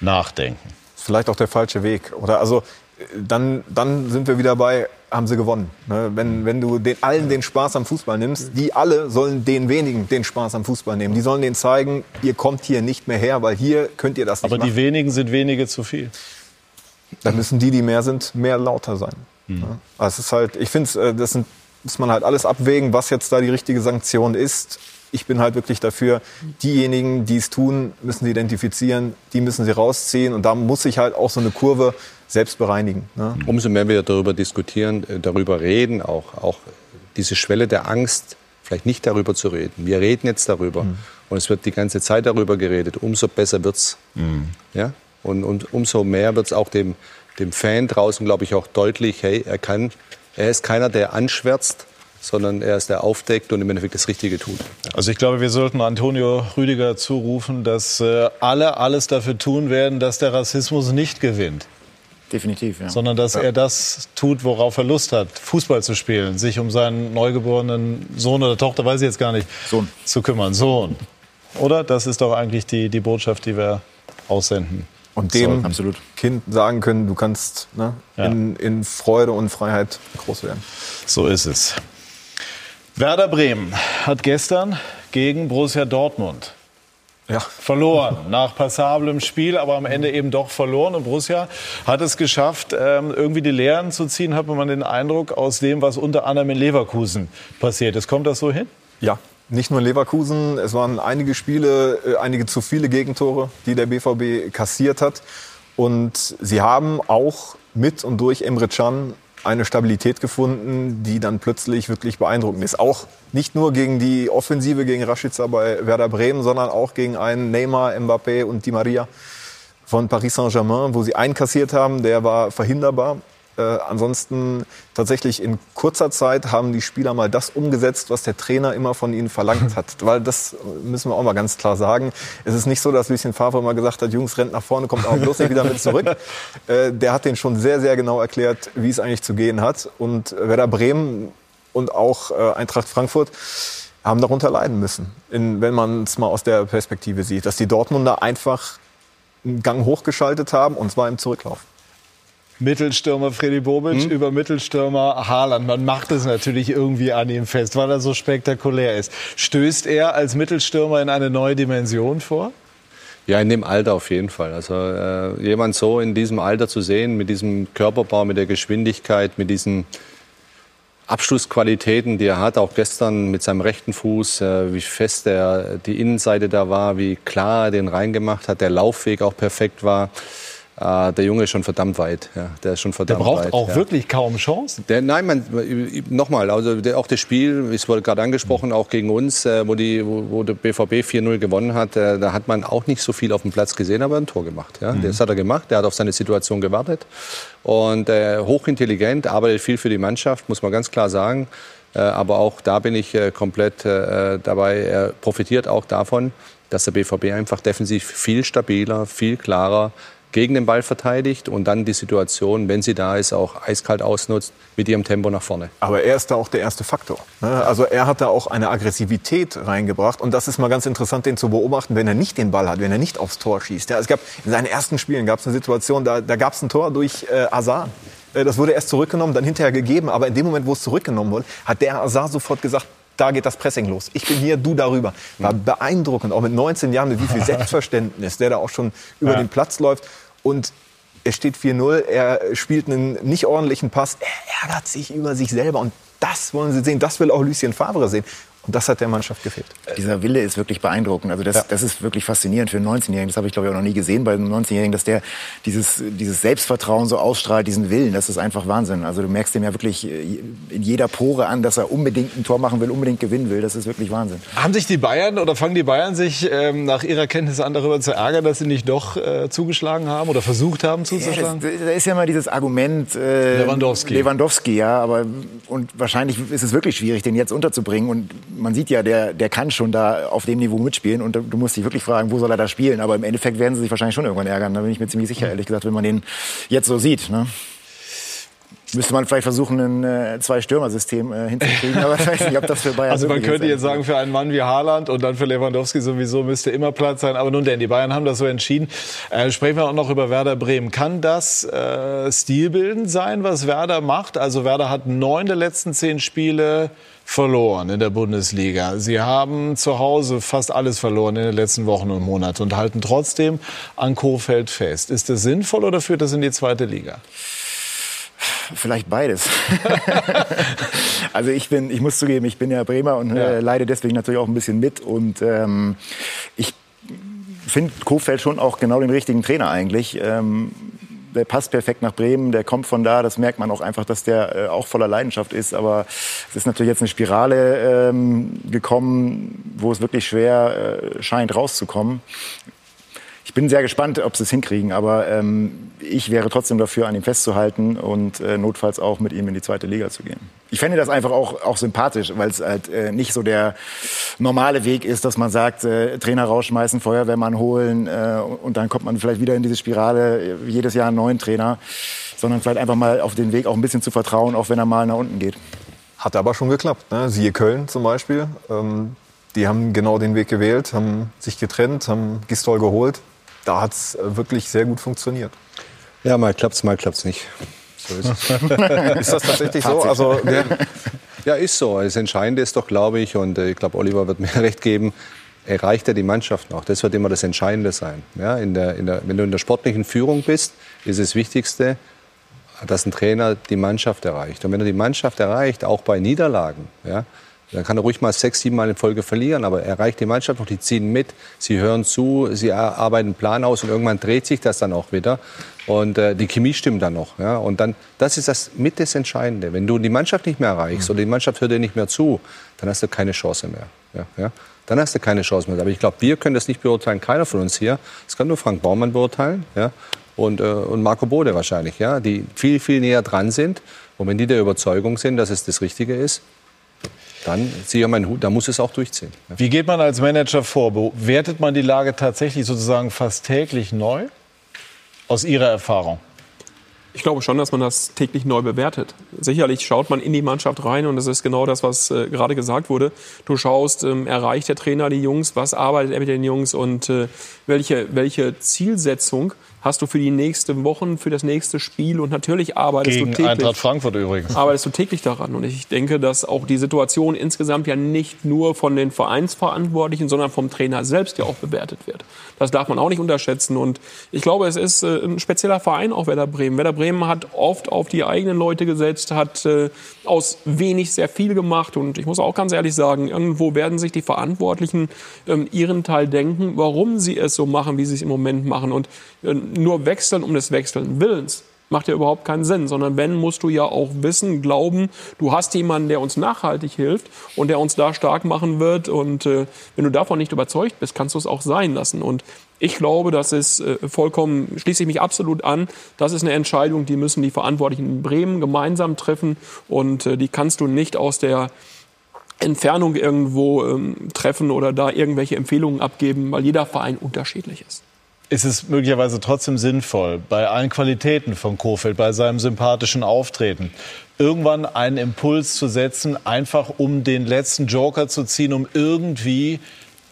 nachdenken. Vielleicht auch der falsche Weg. Oder also dann, dann sind wir wieder bei, haben sie gewonnen. Ne? Wenn, wenn du den, allen den Spaß am Fußball nimmst, die alle sollen den wenigen den Spaß am Fußball nehmen. Die sollen denen zeigen, ihr kommt hier nicht mehr her, weil hier könnt ihr das nicht Aber machen. die wenigen sind wenige zu viel. Dann müssen die, die mehr sind, mehr lauter sein. Mhm. Ja? Also es ist halt, ich finde, äh, das sind, muss man halt alles abwägen, was jetzt da die richtige Sanktion ist. Ich bin halt wirklich dafür, diejenigen, die es tun, müssen sie identifizieren, die müssen sie rausziehen und da muss sich halt auch so eine Kurve selbst bereinigen. Ne? Umso mehr wir darüber diskutieren, äh, darüber reden, auch, auch diese Schwelle der Angst, vielleicht nicht darüber zu reden. Wir reden jetzt darüber und es wird die ganze Zeit darüber geredet. Umso besser wird's. Ja? Und, und umso mehr wird's auch dem, dem Fan draußen, glaube ich, auch deutlich, hey, er kann, er ist keiner, der anschwärzt, sondern er ist der aufdeckt und im Endeffekt das Richtige tut. Also ich glaube, wir sollten Antonio Rüdiger zurufen, dass äh, alle alles dafür tun werden, dass der Rassismus nicht gewinnt, Definitiv, ja. sondern dass er das tut, worauf er Lust hat, Fußball zu spielen, sich um seinen neugeborenen Sohn oder Tochter, weiß ich jetzt gar nicht, Sohn. zu kümmern. Sohn. Oder? Das ist doch eigentlich die, die Botschaft, die wir aussenden. Und dem absolut. Kind sagen können, du kannst ne, Ja. in, in Freude und Freiheit groß werden. So ist es. Werder Bremen hat gestern gegen Borussia Dortmund Ja. verloren. Nach passablem Spiel, aber am Ende eben doch verloren. Und Borussia hat es geschafft, ähm, irgendwie die Lehren zu ziehen, hat man den Eindruck, aus dem, was unter anderem in Leverkusen passiert ist. Kommt das so hin? Ja, nicht nur in Leverkusen. Es waren einige Spiele, äh, einige zu viele Gegentore, die der BVB kassiert hat. Und sie haben auch mit und durch Emre Can eine Stabilität gefunden, die dann plötzlich wirklich beeindruckend ist. Auch nicht nur gegen die Offensive, gegen Rashica bei Werder Bremen, sondern auch gegen einen Neymar, Mbappé und Di Maria von Paris Saint-Germain, wo sie einkassiert haben. Der war verhinderbar. Äh, ansonsten tatsächlich in kurzer Zeit haben die Spieler mal das umgesetzt, was der Trainer immer von ihnen verlangt hat. Weil das müssen wir auch mal ganz klar sagen. Es ist nicht so, dass Lucien Favre mal gesagt hat, Jungs, rennt nach vorne, kommt aber bloß nicht wieder mit zurück. Äh, der hat den schon sehr, sehr genau erklärt, wie es eigentlich zu gehen hat. Und Werder Bremen und auch äh, Eintracht Frankfurt haben darunter leiden müssen, in, wenn man es mal aus der Perspektive sieht, dass die Dortmunder einfach einen Gang hochgeschaltet haben und zwar im Zurücklauf. Mittelstürmer Freddy Bobic Hm? über Mittelstürmer Haaland. Man macht es natürlich irgendwie an ihm fest, weil er so spektakulär ist. Stößt er als Mittelstürmer in eine neue Dimension vor? Ja, in dem Alter auf jeden Fall. Also äh, jemand so in diesem Alter zu sehen, mit diesem Körperbau, mit der Geschwindigkeit, mit diesen Abschlussqualitäten, die er hat, auch gestern mit seinem rechten Fuß, äh, wie fest er die Innenseite da war, wie klar er den reingemacht hat, der Laufweg auch perfekt war. Äh, der Junge ist schon verdammt weit. Ja, der ist schon Der verdammt braucht weit. auch ja. wirklich kaum Chancen. Der, nein, man, nochmal, also der, auch das Spiel, es wurde gerade angesprochen, auch gegen uns, äh, wo, die, wo, wo der BVB 4-0 gewonnen hat, äh, da hat man auch nicht so viel auf dem Platz gesehen, aber ein Tor gemacht. Ja? Das hat er gemacht, der hat auf seine Situation gewartet und äh, hochintelligent, arbeitet viel für die Mannschaft, muss man ganz klar sagen. Äh, aber auch da bin ich äh, komplett äh, dabei. Er profitiert auch davon, dass der BVB einfach defensiv viel stabiler, viel klarer gegen den Ball verteidigt und dann die Situation, wenn sie da ist, auch eiskalt ausnutzt mit ihrem Tempo nach vorne. Aber er ist da auch der erste Faktor. ne? Also er hat da auch eine Aggressivität reingebracht. Und das ist mal ganz interessant, den zu beobachten, wenn er nicht den Ball hat, wenn er nicht aufs Tor schießt. Ja, es gab in seinen ersten Spielen gab es eine Situation, da, da gab es ein Tor durch äh, Azar. Äh, Das wurde erst zurückgenommen, dann hinterher gegeben. Aber in dem Moment, wo es zurückgenommen wurde, hat der Azar sofort gesagt, da geht das Pressing los. Ich bin hier, du darüber. War beeindruckend, auch mit 19 Jahren, mit wie viel Selbstverständnis der da auch schon über den Platz läuft. Und es steht 4-0, er spielt einen nicht ordentlichen Pass, er ärgert sich über sich selber. Und das wollen sie sehen, das will auch Lucien Favre sehen. Und das hat der Mannschaft gefehlt. Dieser Wille ist wirklich beeindruckend. Also das, das ist wirklich faszinierend für einen 19-Jährigen. Das habe ich, glaube ich, auch noch nie gesehen bei einem 19-Jährigen, dass der dieses, dieses Selbstvertrauen so ausstrahlt, diesen Willen. Das ist einfach Wahnsinn. Also du merkst dem ja wirklich äh, in jeder Pore an, dass er unbedingt ein Tor machen will, unbedingt gewinnen will. Das ist wirklich Wahnsinn. Haben sich die Bayern oder fangen die Bayern sich ähm, nach ihrer Kenntnis an, darüber zu ärgern, dass sie nicht doch äh, zugeschlagen haben oder versucht haben Ja, das, zuzuschlagen? da ist ja mal dieses Argument äh, Lewandowski. Lewandowski, ja, aber und wahrscheinlich ist es wirklich schwierig, den jetzt unterzubringen. Und man sieht ja, der, der kann schon da auf dem Niveau mitspielen. Und du musst dich wirklich fragen, wo soll er da spielen? Aber im Endeffekt werden sie sich wahrscheinlich schon irgendwann ärgern. Da bin ich mir ziemlich sicher, ehrlich gesagt, wenn man den jetzt so sieht. Ne? Müsste man vielleicht versuchen, ein äh, Zwei-Stürmer-System äh, hinzukriegen, aber ich weiß nicht, ob das für Bayern Also man könnte jetzt sagen, für einen Mann wie Haaland und dann für Lewandowski sowieso müsste immer Platz sein. Aber nun denn, die Bayern haben das so entschieden. Äh, sprechen wir auch noch über Werder Bremen. Kann das äh, stilbildend sein, was Werder macht? Also Werder hat neun der letzten zehn Spiele verloren in der Bundesliga. Sie haben zu Hause fast alles verloren in den letzten Wochen und Monaten und halten trotzdem an Kofeld fest. Ist das sinnvoll oder führt das in die zweite Liga? Vielleicht beides. also ich bin, ich muss zugeben, ich bin ja Bremer und Ja. äh, leide deswegen natürlich auch ein bisschen mit. Und ähm, ich finde Kofeld schon auch genau den richtigen Trainer eigentlich. Ähm, der passt perfekt nach Bremen, der kommt von da. Das merkt man auch einfach, dass der äh, auch voller Leidenschaft ist. Aber es ist natürlich jetzt eine Spirale ähm, gekommen, wo es wirklich schwer äh, scheint rauszukommen. Ich bin sehr gespannt, ob sie es hinkriegen, aber ähm, ich wäre trotzdem dafür, an ihm festzuhalten und äh, notfalls auch mit ihm in die zweite Liga zu gehen. Ich fände das einfach auch, auch sympathisch, weil es halt äh, nicht so der normale Weg ist, dass man sagt, äh, Trainer rausschmeißen, Feuerwehrmann holen äh, und dann kommt man vielleicht wieder in diese Spirale, äh, jedes Jahr einen neuen Trainer, sondern vielleicht einfach mal auf den Weg auch ein bisschen zu vertrauen, auch wenn er mal nach unten geht. Hat aber schon geklappt. Ne? Siehe Köln zum Beispiel. Ähm, die haben genau den Weg gewählt, haben sich getrennt, haben Gistol geholt. Da hat es wirklich sehr gut funktioniert. Ja, mal klappt's, mal klappt's nicht. So ist es. Ist das tatsächlich so? Also, ja. ja, ist so. Das Entscheidende ist doch, glaube ich, und äh, ich glaube, Oliver wird mir recht geben, erreicht er die Mannschaft noch. Das wird immer das Entscheidende sein. Ja, in der, in der, wenn du in der sportlichen Führung bist, ist das Wichtigste, dass ein Trainer die Mannschaft erreicht. Und wenn er die Mannschaft erreicht, auch bei Niederlagen, ja, dann kann er ruhig mal sechs, sieben Mal in Folge verlieren, aber er erreicht die Mannschaft noch, die ziehen mit, sie hören zu, sie arbeiten einen Plan aus und irgendwann dreht sich das dann auch wieder und äh, die Chemie stimmt dann noch. Ja? Und dann, das ist das mit das Entscheidende. Wenn du die Mannschaft nicht mehr erreichst oder die Mannschaft hört dir nicht mehr zu, dann hast du keine Chance mehr. Ja? Ja? Dann hast du keine Chance mehr. Aber ich glaube, wir können das nicht beurteilen, keiner von uns hier. Das kann nur Frank Baumann beurteilen ja? und, äh, und Marco Bode wahrscheinlich, ja? die viel, viel näher dran sind. Und wenn die der Überzeugung sind, dass es das Richtige ist, dann ziehe ich meinen Hut, da muss es auch durchziehen. Ja. Wie geht man als Manager vor? Bewertet man die Lage tatsächlich sozusagen fast täglich neu? Aus Ihrer Erfahrung? Ich glaube schon, dass man das täglich neu bewertet. Sicherlich schaut man in die Mannschaft rein und das ist genau das, was äh, gerade gesagt wurde. Du schaust, ähm, erreicht der Trainer die Jungs, was arbeitet er mit den Jungs und äh, welche, welche Zielsetzung hast du für die nächsten Wochen, für das nächste Spiel und natürlich arbeitest Gegen du täglich. Eintracht Frankfurt übrigens. arbeitest du täglich daran. Und ich denke, dass auch die Situation insgesamt ja nicht nur von den Vereinsverantwortlichen, sondern vom Trainer selbst ja auch bewertet wird. Das darf man auch nicht unterschätzen. Und ich glaube, es ist äh, ein spezieller Verein, auch Werder Bremen. Werder Bremen hat oft auf die eigenen Leute gesetzt, hat äh, aus wenig sehr viel gemacht. Und ich muss auch ganz ehrlich sagen, irgendwo werden sich die Verantwortlichen ähm, ihren Teil denken, warum sie es so machen, wie sie es im Moment machen. Und nur wechseln um des Wechseln Willens macht ja überhaupt keinen Sinn, sondern wenn musst du ja auch wissen, glauben, du hast jemanden, der uns nachhaltig hilft und der uns da stark machen wird. Und äh, wenn du davon nicht überzeugt bist, kannst du es auch sein lassen. Und ich glaube, das ist äh, vollkommen, schließe ich mich absolut an, das ist eine Entscheidung, die müssen die Verantwortlichen in Bremen gemeinsam treffen. Und äh, die kannst du nicht aus der Entfernung irgendwo ähm, treffen oder da irgendwelche Empfehlungen abgeben, weil jeder Verein unterschiedlich ist. Ist es möglicherweise trotzdem sinnvoll, bei allen Qualitäten von Kofeld, bei seinem sympathischen Auftreten, irgendwann einen Impuls zu setzen, einfach um den letzten Joker zu ziehen, um irgendwie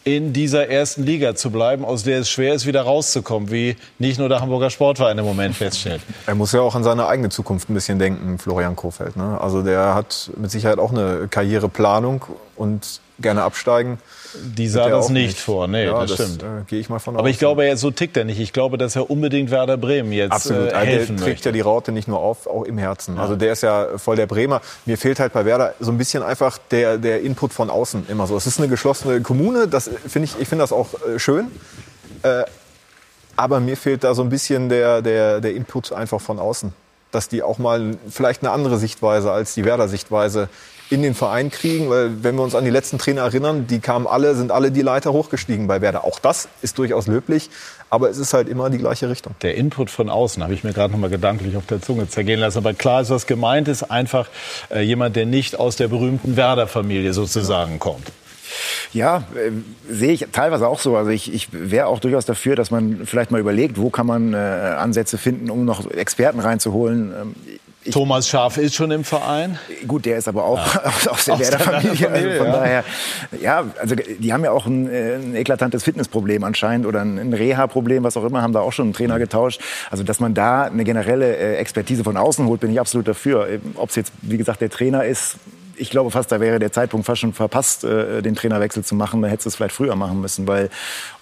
in dieser ersten Liga zu bleiben, aus der es schwer ist, wieder rauszukommen, wie nicht nur der Hamburger Sportverein im Moment feststellt. Er muss ja auch an seine eigene Zukunft ein bisschen denken, Florian Kofeld. Ne? Also der hat mit Sicherheit auch eine Karriereplanung und gerne absteigen. Die sah das nicht vor, nee, ja, das, stimmt. Äh, Gehe ich mal von Aber aus. ich glaube, er, so tickt er nicht. Ich glaube, dass er unbedingt Werder Bremen jetzt Absolut. äh, helfen der trägt möchte. ja die Raute nicht nur auf, auch im Herzen. Also der ist ja voll der Bremer. Mir fehlt halt bei Werder so ein bisschen einfach der, der Input von außen immer so. Es ist eine geschlossene Kommune, das finde ich, ich finde das auch äh, schön. Äh, aber mir fehlt da so ein bisschen der, der, der Input einfach von außen. Dass die auch mal vielleicht eine andere Sichtweise als die Werder-Sichtweise in den Verein kriegen. Weil wenn wir uns an die letzten Trainer erinnern, die kamen alle, sind alle die Leiter hochgestiegen bei Werder. Auch das ist durchaus löblich. Aber es ist halt immer die gleiche Richtung. Der Input von außen habe ich mir gerade noch mal gedanklich auf der Zunge zergehen lassen. Aber klar ist, was gemeint ist, einfach äh, jemand, der nicht aus der berühmten Werder-Familie sozusagen kommt. Ja, äh, sehe ich teilweise auch so. Also ich, ich wäre auch durchaus dafür, dass man vielleicht mal überlegt, wo kann man äh, Ansätze finden, um noch Experten reinzuholen. Ähm, Thomas Schaf ist schon im Verein. Gut, der ist aber auch ja. aus der Werder-Familie. Also von ja. daher, ja, also die haben ja auch ein, äh, ein eklatantes Fitnessproblem anscheinend oder ein, Reha-Problem, was auch immer, haben da auch schon einen Trainer getauscht. Also dass man da eine generelle äh, Expertise von außen holt, bin ich absolut dafür. Ob es jetzt, wie gesagt, der Trainer ist, ich glaube fast, da wäre der Zeitpunkt fast schon verpasst, äh, den Trainerwechsel zu machen. Da hättest du es vielleicht früher machen müssen, weil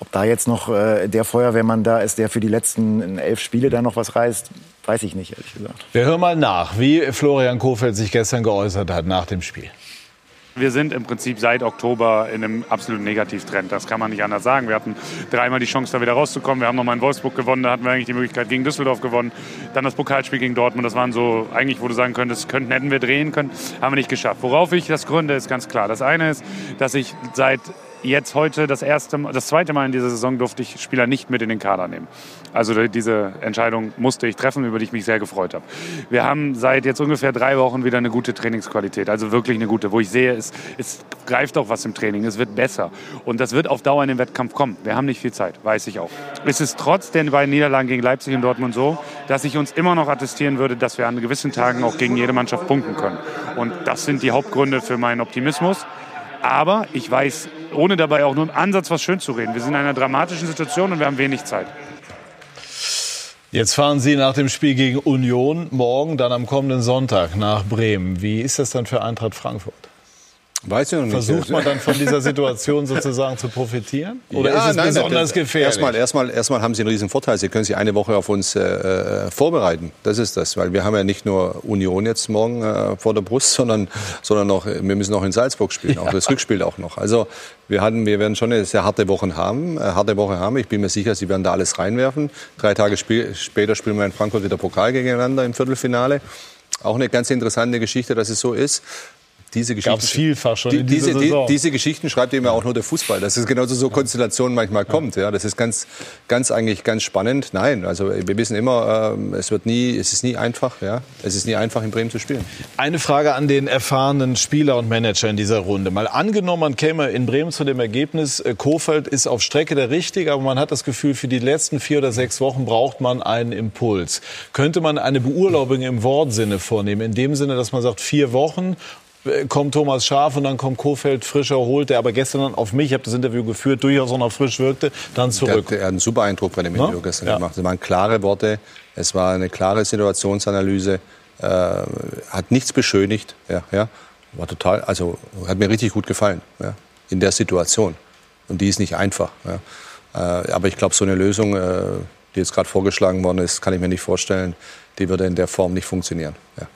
ob da jetzt noch äh, der Feuerwehrmann da ist, der für die letzten elf Spiele da noch was reißt, weiß ich nicht, ehrlich gesagt. Wir hören mal nach, wie Florian Kofeld sich gestern geäußert hat nach dem Spiel. Wir sind im Prinzip seit Oktober in einem absoluten Negativtrend. Das kann man nicht anders sagen. Wir hatten dreimal die Chance, da wieder rauszukommen. Wir haben nochmal in Wolfsburg gewonnen. Da hatten wir eigentlich die Möglichkeit, gegen Düsseldorf gewonnen. Dann das Pokalspiel gegen Dortmund. Das waren so, eigentlich, wo du sagen könntest, könnten, hätten wir drehen können. Haben wir nicht geschafft. Worauf ich das gründe, ist ganz klar. Das eine ist, dass ich seit jetzt heute das erste, das zweite Mal in dieser Saison durfte ich Spieler nicht mit in den Kader nehmen. Also diese Entscheidung musste ich treffen, über die ich mich sehr gefreut habe. Wir haben seit jetzt ungefähr drei Wochen wieder eine gute Trainingsqualität, also wirklich eine gute, wo ich sehe, es, es greift auch was im Training, es wird besser. Und das wird auf Dauer in den Wettkampf kommen. Wir haben nicht viel Zeit, weiß ich auch. Es ist trotz der beiden Niederlagen gegen Leipzig und Dortmund so, dass ich uns immer noch attestieren würde, dass wir an gewissen Tagen auch gegen jede Mannschaft punkten können. Und das sind die Hauptgründe für meinen Optimismus. Aber ich weiß, ohne dabei auch nur im Ansatz was schön zu reden, wir sind in einer dramatischen Situation und wir haben wenig Zeit. Jetzt fahren Sie nach dem Spiel gegen Union morgen, dann am kommenden Sonntag nach Bremen. Wie ist das dann für Eintracht Frankfurt? Weiß ich noch nicht. Versucht man dann von dieser Situation sozusagen zu profitieren? Oder ja, ist es nein, besonders nein, gefährlich? Erstmal, erstmal, erstmal haben Sie einen riesen Vorteil. Sie können sich eine Woche auf uns äh, äh, vorbereiten. Das ist das. Weil wir haben ja nicht nur Union jetzt morgen äh, vor der Brust, sondern, sondern noch, wir müssen noch in Salzburg spielen. Ja. Auch das Rückspiel auch noch. Also wir, hatten, wir werden schon eine sehr harte Woche haben. Äh, harte Woche haben. Ich bin mir sicher, Sie werden da alles reinwerfen. Drei Tage spiel, später spielen wir in Frankfurt wieder Pokal gegeneinander im Viertelfinale. Auch eine ganz interessante Geschichte, dass es so ist diese Geschichten. Vielfach schon die, in diese, Saison. Die, diese Geschichten schreibt eben auch nur der Fußball. Das ist genauso so Konstellationen manchmal kommt. Ja, das ist ganz, ganz eigentlich ganz spannend. Nein, also wir wissen immer, äh, es wird nie, es ist nie einfach. Ja, es ist nie einfach in Bremen zu spielen. Eine Frage an den erfahrenen Spieler und Manager in dieser Runde. Mal angenommen, man käme in Bremen zu dem Ergebnis, äh, Kofeld ist auf Strecke der Richtige, aber man hat das Gefühl, für die letzten vier oder sechs Wochen braucht man einen Impuls. Könnte man eine Beurlaubung im Wortsinne vornehmen, in dem Sinne, dass man sagt, vier Wochen kommt Thomas Schaf und dann kommt Kofeld frisch erholt, der aber gestern dann auf mich, ich habe das Interview geführt, durchaus auch noch frisch wirkte, dann zurück. Er hat einen super Eindruck bei dem Interview gestern ja. gemacht. Es waren klare Worte, es war eine klare Situationsanalyse, äh, hat nichts beschönigt, ja, ja, war total, also hat mir richtig gut gefallen, ja, in der Situation. Und die ist nicht einfach. Ja. Äh, aber ich glaube, so eine Lösung, äh, die jetzt gerade vorgeschlagen worden ist, kann ich mir nicht vorstellen, die würde in der Form nicht funktionieren. Ja.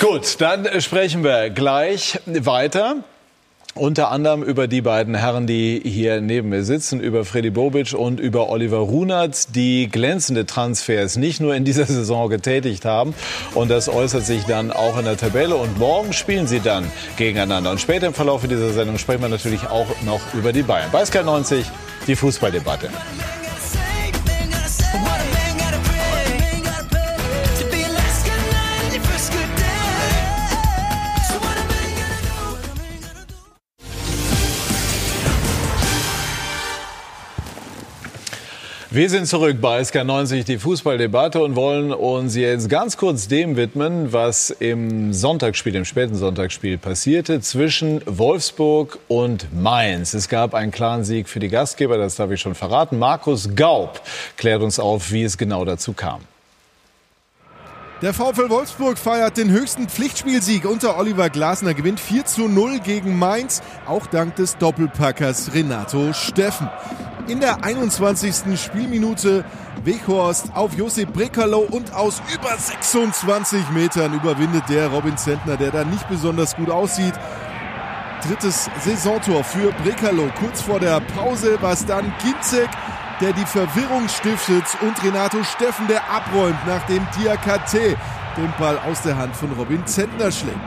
Gut, dann sprechen wir gleich weiter. Unter anderem über die beiden Herren, die hier neben mir sitzen, über Freddy Bobic und über Oliver Runert, die glänzende Transfers nicht nur in dieser Saison getätigt haben. Und das äußert sich dann auch in der Tabelle. Und morgen spielen sie dann gegeneinander. Und später im Verlauf dieser Sendung sprechen wir natürlich auch noch über die Bayern. Bei Sky 90 die Fußballdebatte. Wir sind zurück bei SK90, die Fußballdebatte und wollen uns jetzt ganz kurz dem widmen, was im Sonntagsspiel, im späten Sonntagsspiel passierte zwischen Wolfsburg und Mainz. Es gab einen klaren Sieg für die Gastgeber, das darf ich schon verraten. Markus Gaub klärt uns auf, wie es genau dazu kam. Der VfL Wolfsburg feiert den höchsten Pflichtspielsieg unter Oliver Glasner, gewinnt 4 zu 0 gegen Mainz, auch dank des Doppelpackers Renato Steffen. In der 21. Spielminute Weghorst auf Josep Brekalo und aus über 26 Metern überwindet der Robin Zentner, der da nicht besonders gut aussieht. Drittes Saisontor für Brekalo. Kurz vor der Pause war es dann Ginzek, der die Verwirrung stiftet und Renato Steffen, der abräumt, nachdem Diakate den Ball aus der Hand von Robin Zentner schlägt.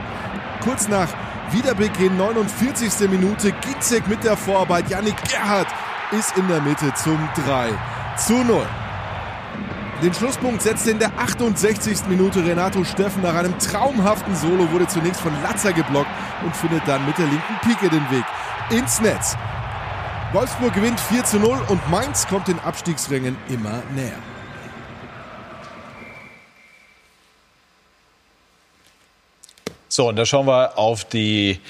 Kurz nach Wiederbeginn, 49. Minute, Ginzek mit der Vorarbeit, Yannick Gerhardt ist in der Mitte zum 3 zu 0. Den Schlusspunkt setzte in der 68. Minute Renato Steffen nach einem traumhaften Solo, wurde zunächst von Latzer geblockt und findet dann mit der linken Pike den Weg ins Netz. Wolfsburg gewinnt 4 zu 0 und Mainz kommt den Abstiegsrängen immer näher. So, und da schauen wir auf die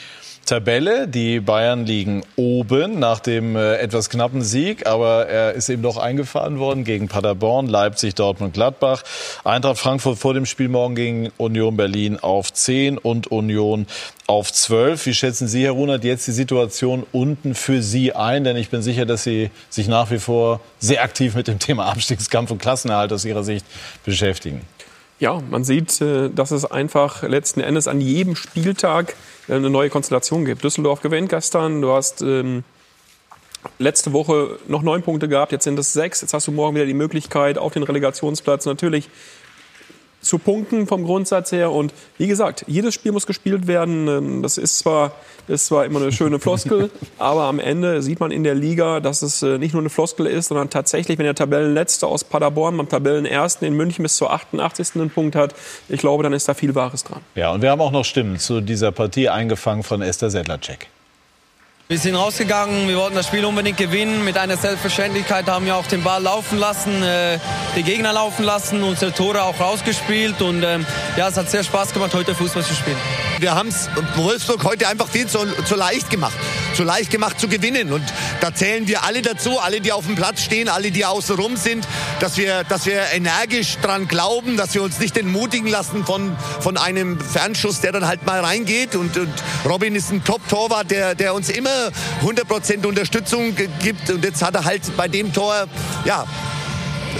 Tabelle. Die Bayern liegen oben nach dem äh, etwas knappen Sieg, aber er ist eben doch eingefahren worden gegen Paderborn, Leipzig, Dortmund, Gladbach. Eintracht Frankfurt vor dem Spiel morgen gegen Union Berlin auf 10 und Union auf 12. Wie schätzen Sie, Herr Runert, jetzt die Situation unten für Sie ein? Denn ich bin sicher, dass Sie sich nach wie vor sehr aktiv mit dem Thema Abstiegskampf und Klassenerhalt aus Ihrer Sicht beschäftigen. Ja, man sieht, äh, dass es einfach letzten Endes an jedem Spieltag äh, eine neue Konstellation gibt. Düsseldorf gewinnt gestern, du hast ähm, letzte Woche noch neun Punkte gehabt, jetzt sind es sechs. Jetzt hast du morgen wieder die Möglichkeit auf den Relegationsplatz natürlich zu punkten vom Grundsatz her. Und wie gesagt, jedes Spiel muss gespielt werden. Ähm, das ist zwar, ist zwar immer eine schöne Floskel, aber am Ende sieht man in der Liga, dass es äh, nicht nur eine Floskel ist, sondern tatsächlich, wenn der Tabellenletzte aus Paderborn beim Tabellenersten in München bis zur 88. einen Punkt hat, ich glaube, dann ist da viel Wahres dran. Ja, und wir haben auch noch Stimmen zu dieser Partie eingefangen von Esther Sedlacek. Wir sind rausgegangen, wir wollten das Spiel unbedingt gewinnen. Mit einer Selbstverständlichkeit haben wir auch den Ball laufen lassen, äh, die Gegner laufen lassen, unsere Tore auch rausgespielt. Und äh, ja, es hat sehr Spaß gemacht, heute Fußball zu spielen. Wir haben es Wolfsburg heute einfach viel zu, zu leicht gemacht. Zu leicht gemacht zu gewinnen. Und da zählen wir alle dazu, alle, die auf dem Platz stehen, alle, die außenrum sind, dass wir, dass wir energisch dran glauben, dass wir uns nicht entmutigen lassen von, von einem Fernschuss, der dann halt mal reingeht. Und, und Robin ist ein Top-Torwart, der, der uns immer 100% Unterstützung gibt. Und jetzt hat er halt bei dem Tor, ja,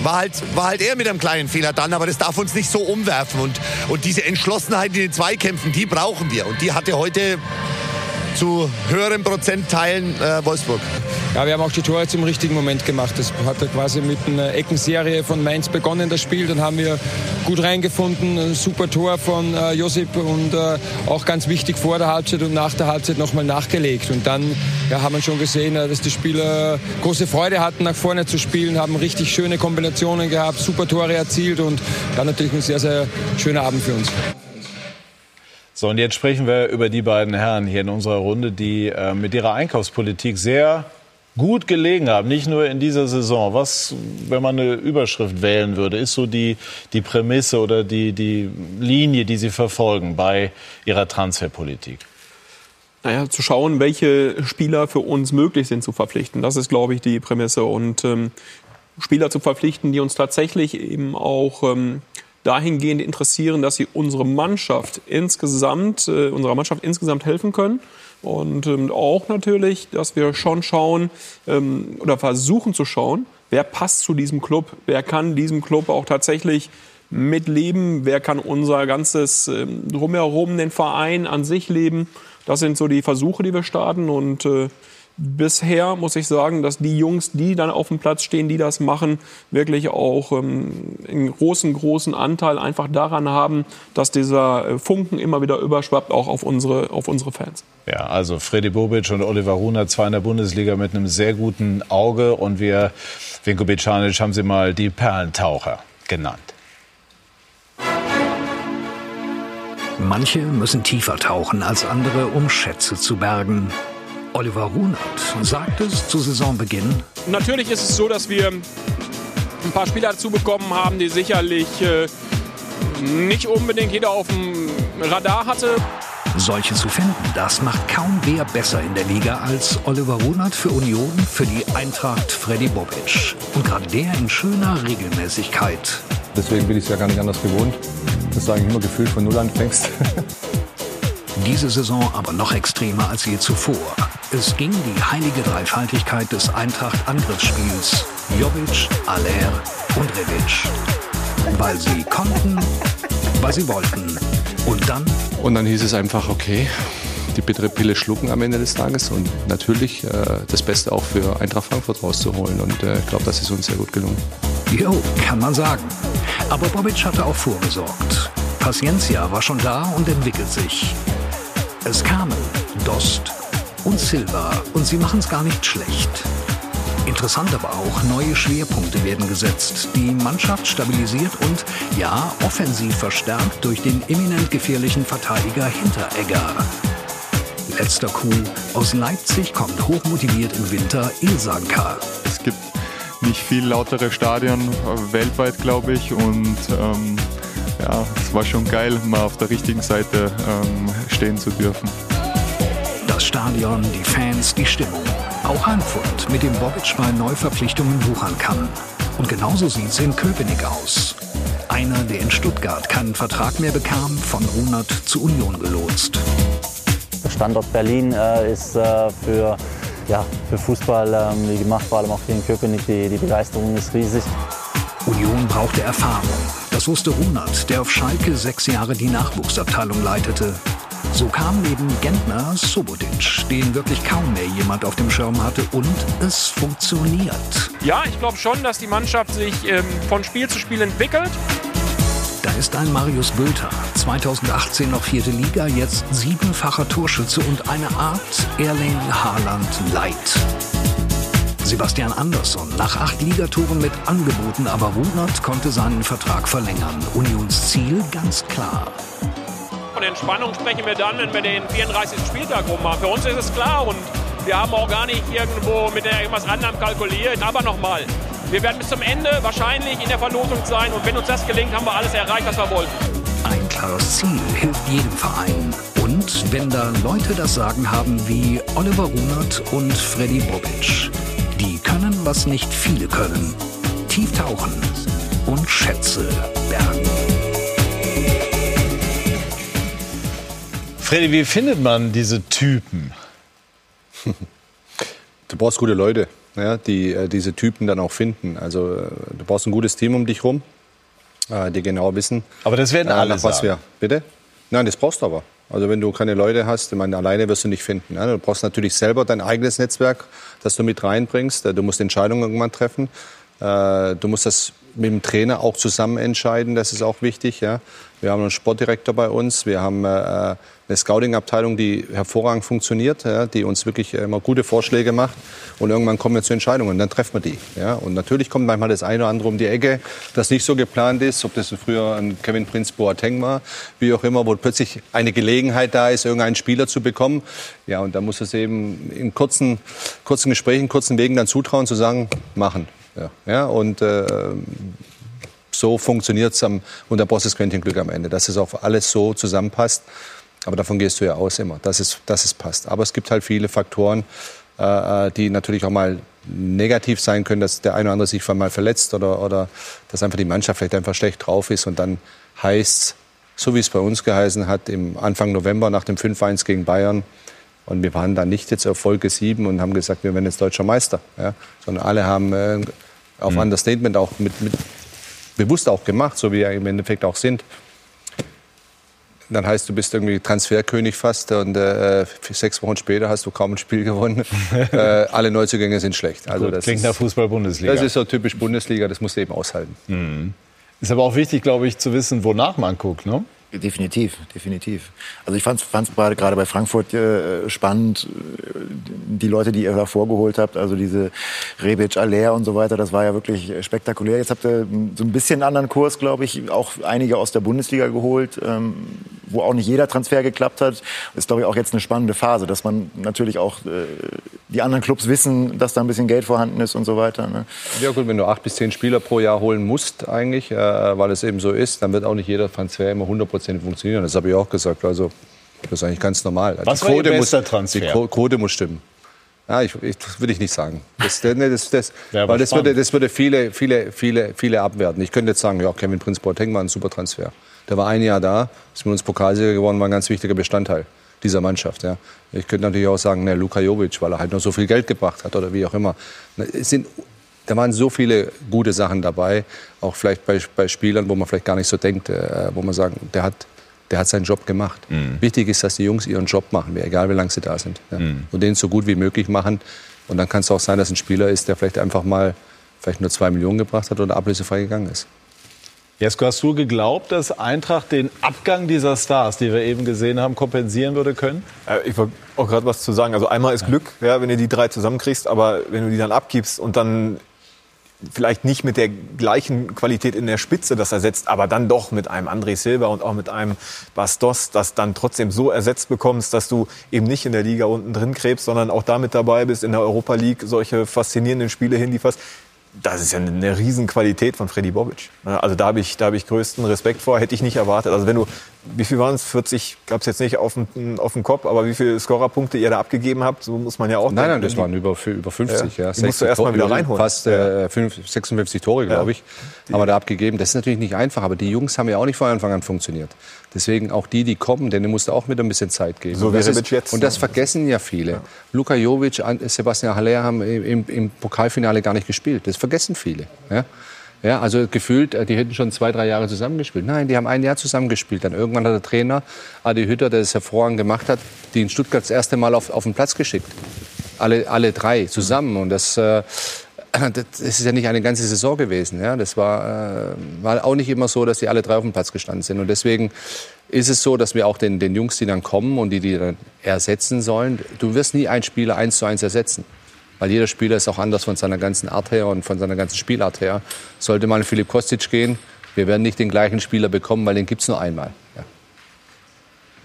war halt, war halt er mit einem kleinen Fehler dran, aber das darf uns nicht so umwerfen. Und, und diese Entschlossenheit in den Zweikämpfen, die brauchen wir. Und die hatte heute zu höheren Prozentteilen äh, Wolfsburg. Ja, wir haben auch die Tore zum richtigen Moment gemacht. Das hat quasi mit einer Eckenserie von Mainz begonnen, das Spiel. Dann haben wir gut reingefunden. Ein super Tor von äh, Josip und äh, auch ganz wichtig vor der Halbzeit und nach der Halbzeit nochmal nachgelegt. Und dann ja, haben wir schon gesehen, äh, dass die Spieler große Freude hatten, nach vorne zu spielen, haben richtig schöne Kombinationen gehabt, super Tore erzielt und dann natürlich ein sehr, sehr schöner Abend für uns. So, und jetzt sprechen wir über die beiden Herren hier in unserer Runde, die äh, mit ihrer Einkaufspolitik sehr gut gelegen haben, nicht nur in dieser Saison. Was, wenn man eine Überschrift wählen würde, ist so die, die Prämisse oder die, die Linie, die Sie verfolgen bei Ihrer Transferpolitik? Naja, zu schauen, welche Spieler für uns möglich sind zu verpflichten. Das ist, glaube ich, die Prämisse. Und ähm, Spieler zu verpflichten, die uns tatsächlich eben auch ähm, dahingehend interessieren, dass sie unsere Mannschaft insgesamt, äh, unserer Mannschaft insgesamt helfen können. Und ähm, auch natürlich, dass wir schon schauen ähm, oder versuchen zu schauen, wer passt zu diesem Club, wer kann diesem Club auch tatsächlich mitleben, wer kann unser ganzes ähm, drumherum, den Verein an sich leben. Das sind so die Versuche, die wir starten und äh, bisher muss ich sagen, dass die Jungs, die dann auf dem Platz stehen, die das machen, wirklich auch ähm, einen großen, großen Anteil einfach daran haben, dass dieser äh, Funken immer wieder überschwappt, auch auf unsere, auf unsere Fans. Ja, also Freddy Bobic und Oliver Runer, zwei in der Bundesliga mit einem sehr guten Auge. Und wir, Vinko Bicanic, haben sie mal die Perlentaucher genannt. Manche müssen tiefer tauchen als andere, um Schätze zu bergen. Oliver Runert sagt es zu Saisonbeginn. Natürlich ist es so, dass wir ein paar Spieler dazu bekommen haben, die sicherlich äh, nicht unbedingt jeder auf dem Radar hatte. Solche zu finden, das macht kaum wer besser in der Liga als Oliver Runert für Union, für die Eintracht Freddy Bobic. Und gerade der in schöner Regelmäßigkeit. Deswegen bin ich es ja gar nicht anders gewohnt, dass du eigentlich immer gefühlt von Null anfängst. Diese Saison aber noch extremer als je zuvor. Es ging die heilige Dreifaltigkeit des Eintracht-Angriffsspiels. Jovic, Aller und Revic. Weil sie konnten, weil sie wollten. Und dann? Und dann hieß es einfach, okay, die bittere Pille schlucken am Ende des Tages und natürlich äh, das Beste auch für Eintracht Frankfurt rauszuholen. Und äh, ich glaube, das ist uns sehr gut gelungen. Jo, kann man sagen. Aber Bobic hatte auch vorgesorgt. Paciencia war schon da und entwickelt sich. Es kamen Dost und Silva und sie machen es gar nicht schlecht. Interessant aber auch, neue Schwerpunkte werden gesetzt, die Mannschaft stabilisiert und, ja, offensiv verstärkt durch den eminent gefährlichen Verteidiger Hinteregger. Letzter Coup, aus Leipzig kommt hochmotiviert im Winter Ilsanka. Es gibt nicht viel lautere Stadion äh, weltweit, glaube ich, und ähm, ja, es war schon geil, mal auf der richtigen Seite ähm, stehen zu dürfen. Das Stadion, die Fans, die Stimmung. Auch Hanfurt mit dem Bobic bei Neuverpflichtungen wuchern kann. Und genauso sieht es in Köpenick aus. Einer, der in Stuttgart keinen Vertrag mehr bekam, von Runert zu Union gelotst. Der Standort Berlin äh, ist äh, für, ja, für Fußball ähm, wie gemacht, vor allem auch hier in Köpenick. Die, die Begeisterung ist riesig. Union brauchte Erfahrung. Wusste Runert, der auf Schalke sechs Jahre die Nachwuchsabteilung leitete. So kam neben Gentner Subotic, den wirklich kaum mehr jemand auf dem Schirm hatte, und es funktioniert. Ja, ich glaube schon, dass die Mannschaft sich ähm, von Spiel zu Spiel entwickelt. Da ist ein Marius Bülter, 2018 noch vierte Liga, jetzt siebenfacher Torschütze und eine Art Erling Haaland Light. Sebastian Andersson nach acht Ligatoren mit Angeboten, aber Runert konnte seinen Vertrag verlängern. Unions Ziel ganz klar. Von Entspannung sprechen wir dann, wenn wir den 34. Spieltag rum haben. Für uns ist es klar und wir haben auch gar nicht irgendwo mit irgendwas anderem kalkuliert. Aber nochmal, wir werden bis zum Ende wahrscheinlich in der Verlosung sein und wenn uns das gelingt, haben wir alles erreicht, was wir wollten. Ein klares Ziel hilft jedem Verein. Und wenn da Leute das Sagen haben wie Oliver Runert und Freddy Bobic, die können, was nicht viele können. Tief tauchen und Schätze bergen. Freddy, wie findet man diese Typen? Du brauchst gute Leute, ja, die äh, diese Typen dann auch finden. Also äh, du brauchst ein gutes Team um dich rum, äh, die genau wissen. Aber das werden äh, alle nach was sagen. wir. Bitte? Nein, das brauchst du aber. Also wenn du keine Leute hast, ich meine, alleine wirst du nicht finden. Ja? Du brauchst natürlich selber dein eigenes Netzwerk, das du mit reinbringst. Äh, Du musst Entscheidungen irgendwann treffen. Äh, Du musst das mit dem Trainer auch zusammen entscheiden, das ist auch wichtig. Ja? Wir haben einen Sportdirektor bei uns, wir haben äh, eine Scouting-Abteilung, die hervorragend funktioniert, die uns wirklich äh, immer gute Vorschläge macht. Und irgendwann kommen wir zu Entscheidungen, dann treffen wir die. Und natürlich kommt manchmal das eine oder andere um die Ecke, das nicht so geplant ist, ob das früher ein Kevin Prince Boateng war, wie auch immer, wo plötzlich eine Gelegenheit da ist, irgendeinen Spieler zu bekommen. Ja, und da muss es eben in kurzen, kurzen Gesprächen, kurzen Wegen dann zutrauen, zu sagen, machen. Ja und äh, so funktioniert es und der Boss ist Quentin Glück am Ende, dass es auch alles so zusammenpasst. Aber davon gehst du ja aus immer, dass es, dass es passt. Aber es gibt halt viele Faktoren, äh, die natürlich auch mal negativ sein können, dass der eine oder andere sich mal verletzt oder, oder dass einfach die Mannschaft vielleicht einfach schlecht drauf ist und dann heißt so wie es bei uns geheißen hat, im Anfang November nach dem 5-1 gegen Bayern, und wir waren da nicht jetzt auf Folge 7 und haben gesagt, wir werden jetzt deutscher Meister. Ja? Sondern alle haben äh, auf Mhm. Understatement auch mit, mit bewusst auch gemacht, so wie wir im Endeffekt auch sind. Dann heißt, du bist irgendwie Transferkönig fast und äh, sechs Wochen später hast du kaum ein Spiel gewonnen. äh, alle Neuzugänge sind schlecht. Also Gut, das klingt ist, nach Fußball-Bundesliga. Das ist so typisch Bundesliga, das musst du eben aushalten. Mhm. Ist aber auch wichtig, glaube ich, zu wissen, wonach man guckt. Ne? Definitiv, definitiv. Also ich fand es gerade bei Frankfurt äh, spannend, äh, die Leute, die ihr da vorgeholt habt, also diese Rebic, Aller und so weiter, das war ja wirklich spektakulär. Jetzt habt ihr m, so ein bisschen anderen Kurs, glaube ich, auch einige aus der Bundesliga geholt, ähm, wo auch nicht jeder Transfer geklappt hat. Ist, glaube ich, auch jetzt eine spannende Phase, dass man natürlich auch äh, die anderen Clubs wissen, dass da ein bisschen Geld vorhanden ist und so weiter. Ne? Ja gut, wenn du acht bis zehn Spieler pro Jahr holen musst eigentlich, äh, weil es eben so ist, dann wird auch nicht jeder Transfer immer 100% funktionieren. Das habe ich auch gesagt. Also das ist eigentlich ganz normal. Was die war Ihr Quote bester muss, Transfer? Die Quo- Quote muss stimmen. Ja, ich, ich, das würde ich nicht sagen. Das, das, das, aber weil das spannend. würde, das würde viele, viele, viele, viele abwerten. Ich könnte jetzt sagen, ja, Kevin Prince Boateng war ein super Transfer. Der war ein Jahr da, ist mit uns Pokalsieger geworden, war ein ganz wichtiger Bestandteil dieser Mannschaft. Ja. Ich könnte natürlich auch sagen, ne, Luka Jovic, weil er halt noch so viel Geld gebracht hat oder wie auch immer. Es sind da waren so viele gute Sachen dabei, auch vielleicht bei, bei Spielern, wo man vielleicht gar nicht so denkt, äh, wo man sagen, der hat, der hat seinen Job gemacht. Wichtig ist, dass die Jungs ihren Job machen, egal wie lange sie da sind. Ja. Und den so gut wie möglich machen. Und dann kann es auch sein, dass ein Spieler ist, der vielleicht einfach mal vielleicht nur zwei Millionen gebracht hat oder ablösefrei gegangen ist. Jesko, hast du geglaubt, dass Eintracht den Abgang dieser Stars, die wir eben gesehen haben, kompensieren würde können? Äh, Ich wollte auch gerade was zu sagen. Also einmal ist Glück, ja, wenn du die drei zusammenkriegst, aber wenn du die dann abgibst und dann vielleicht nicht mit der gleichen Qualität in der Spitze das ersetzt, aber dann doch mit einem André Silva und auch mit einem Bastos, das dann trotzdem so ersetzt bekommst, dass du eben nicht in der Liga unten drin krebst, sondern auch damit dabei bist, in der Europa League solche faszinierenden Spiele hinlieferst. Das ist ja eine Riesenqualität von Freddy Bobic. Also da habe ich, da habe ich größten Respekt vor, hätte ich nicht erwartet. Also wenn du, wie viel waren es? 40, gab es jetzt nicht auf dem, auf dem Kopf, aber wie viele Scorerpunkte ihr da abgegeben habt, so muss man ja auch. Nein, nein, das waren über, über 50, ja. ja. Die musst du erst mal wieder reinholen. Fast äh, 56 Tore, glaube ich, ja. haben wir da abgegeben. Das ist natürlich nicht einfach, aber die Jungs haben ja auch nicht von Anfang an funktioniert. Deswegen auch die, die kommen, denen musst du auch mit ein bisschen Zeit geben. So und, das ist, jetzt, und das vergessen ja viele. Ja. Luka Jovic, Sebastian Haller haben im, im, Pokalfinale gar nicht gespielt. Das vergessen viele. Ja? Ja, also gefühlt, äh, die hätten schon zwei, drei Jahre zusammengespielt. Nein, die haben ein Jahr zusammengespielt. Dann irgendwann hat der Trainer, Adi Hütter, der es hervorragend gemacht hat, die in Stuttgart das erste Mal auf, auf den Platz geschickt. Alle, alle drei zusammen. Und das, äh, das ist ja nicht eine ganze Saison gewesen. Ja? Das war, äh, war auch nicht immer so, dass die alle drei auf dem Platz gestanden sind. Und deswegen ist es so, dass wir auch den, den Jungs, die dann kommen und die die dann ersetzen sollen, du wirst nie einen Spieler eins zu eins ersetzen. Weil jeder Spieler ist auch anders von seiner ganzen Art her und von seiner ganzen Spielart her. Sollte mal Philipp Kostic gehen, wir werden nicht den gleichen Spieler bekommen, weil den gibt es nur einmal. Ja.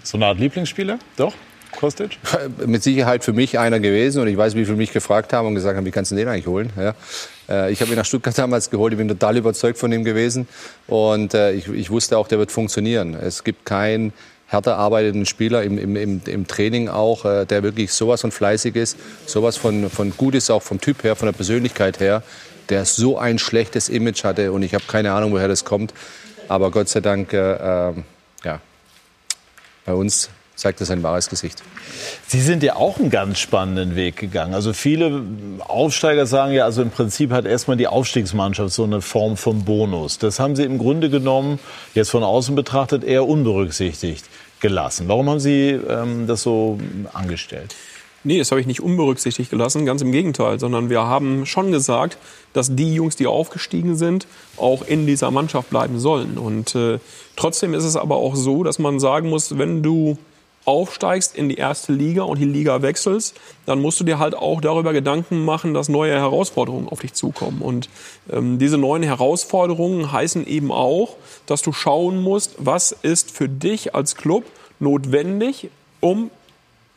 So eine Art Lieblingsspieler? Doch? Kostic? Mit Sicherheit für mich einer gewesen und ich weiß, wie viele mich gefragt haben und gesagt haben, wie kannst du den eigentlich holen? Ja. Äh, ich habe ihn nach Stuttgart damals geholt, ich bin total überzeugt von ihm gewesen und äh, ich, ich wusste auch, der wird funktionieren. Es gibt keinen härter arbeitenden Spieler im, im, im, Training auch, äh, der wirklich sowas von fleißig ist, sowas von, von gut ist, auch vom Typ her, von der Persönlichkeit her, der so ein schlechtes Image hatte und ich habe keine Ahnung, woher das kommt. Aber Gott sei Dank, äh, äh ja, bei uns zeigt das sein wahres Gesicht. Sie sind ja auch einen ganz spannenden Weg gegangen. Also viele Aufsteiger sagen ja, also im Prinzip hat erstmal die Aufstiegsmannschaft so eine Form von Bonus. Das haben Sie im Grunde genommen, jetzt von außen betrachtet, eher unberücksichtigt gelassen. Warum haben Sie ähm, das so angestellt? Nee, das habe ich nicht unberücksichtigt gelassen, ganz im Gegenteil, sondern wir haben schon gesagt, dass die Jungs, die aufgestiegen sind, auch in dieser Mannschaft bleiben sollen. Und äh, trotzdem ist es aber auch so, dass man sagen muss, wenn du aufsteigst in die erste Liga und die Liga wechselst, dann musst du dir halt auch darüber Gedanken machen, dass neue Herausforderungen auf dich zukommen. Und ähm, diese neuen Herausforderungen heißen eben auch, dass du schauen musst, was ist für dich als Club notwendig, um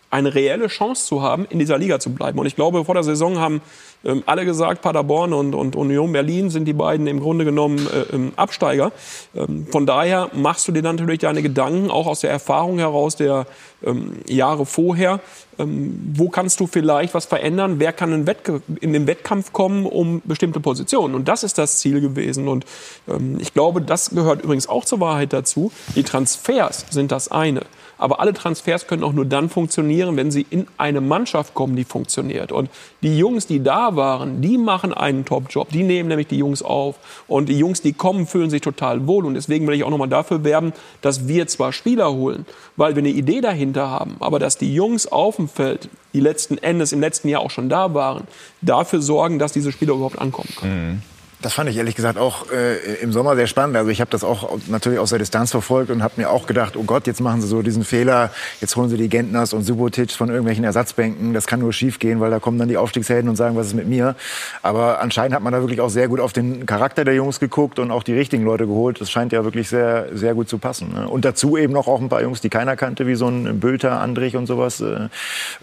eine reelle Chance zu haben, in dieser Liga zu bleiben. Und ich glaube, vor der Saison haben ähm, alle gesagt, Paderborn und, und Union Berlin sind die beiden im Grunde genommen äh, ähm, Absteiger. Ähm, von daher machst du dir natürlich deine Gedanken, auch aus der Erfahrung heraus der ähm, Jahre vorher, ähm, wo kannst du vielleicht was verändern, wer kann in, in, den Wettkampf kommen um bestimmte Positionen. Und das ist das Ziel gewesen. Und ähm, ich glaube, das gehört übrigens auch zur Wahrheit dazu. Die Transfers sind das eine. Aber alle Transfers können auch nur dann funktionieren, wenn sie in eine Mannschaft kommen, die funktioniert. Und die Jungs, die da waren, die machen einen Top-Job. Die nehmen nämlich die Jungs auf. Und die Jungs, die kommen, fühlen sich total wohl. Und deswegen will ich auch nochmal dafür werben, dass wir zwar Spieler holen, weil wir eine Idee dahinter haben, aber dass die Jungs auf dem Feld, die letzten Endes im letzten Jahr auch schon da waren, dafür sorgen, dass diese Spieler überhaupt ankommen können. Mhm. Das fand ich ehrlich gesagt auch äh, im Sommer sehr spannend. Also ich habe das auch natürlich aus der Distanz verfolgt und habe mir auch gedacht, oh Gott, jetzt machen sie so diesen Fehler, jetzt holen sie die Gentners und Subotic von irgendwelchen Ersatzbänken. Das kann nur schief gehen, weil da kommen dann die Aufstiegshelden und sagen, was ist mit mir. Aber anscheinend hat man da wirklich auch sehr gut auf den Charakter der Jungs geguckt und auch die richtigen Leute geholt. Das scheint ja wirklich sehr, sehr gut zu passen. Ne? Und dazu eben noch auch ein paar Jungs, die keiner kannte, wie so ein Bülter, Andrich und sowas. Äh.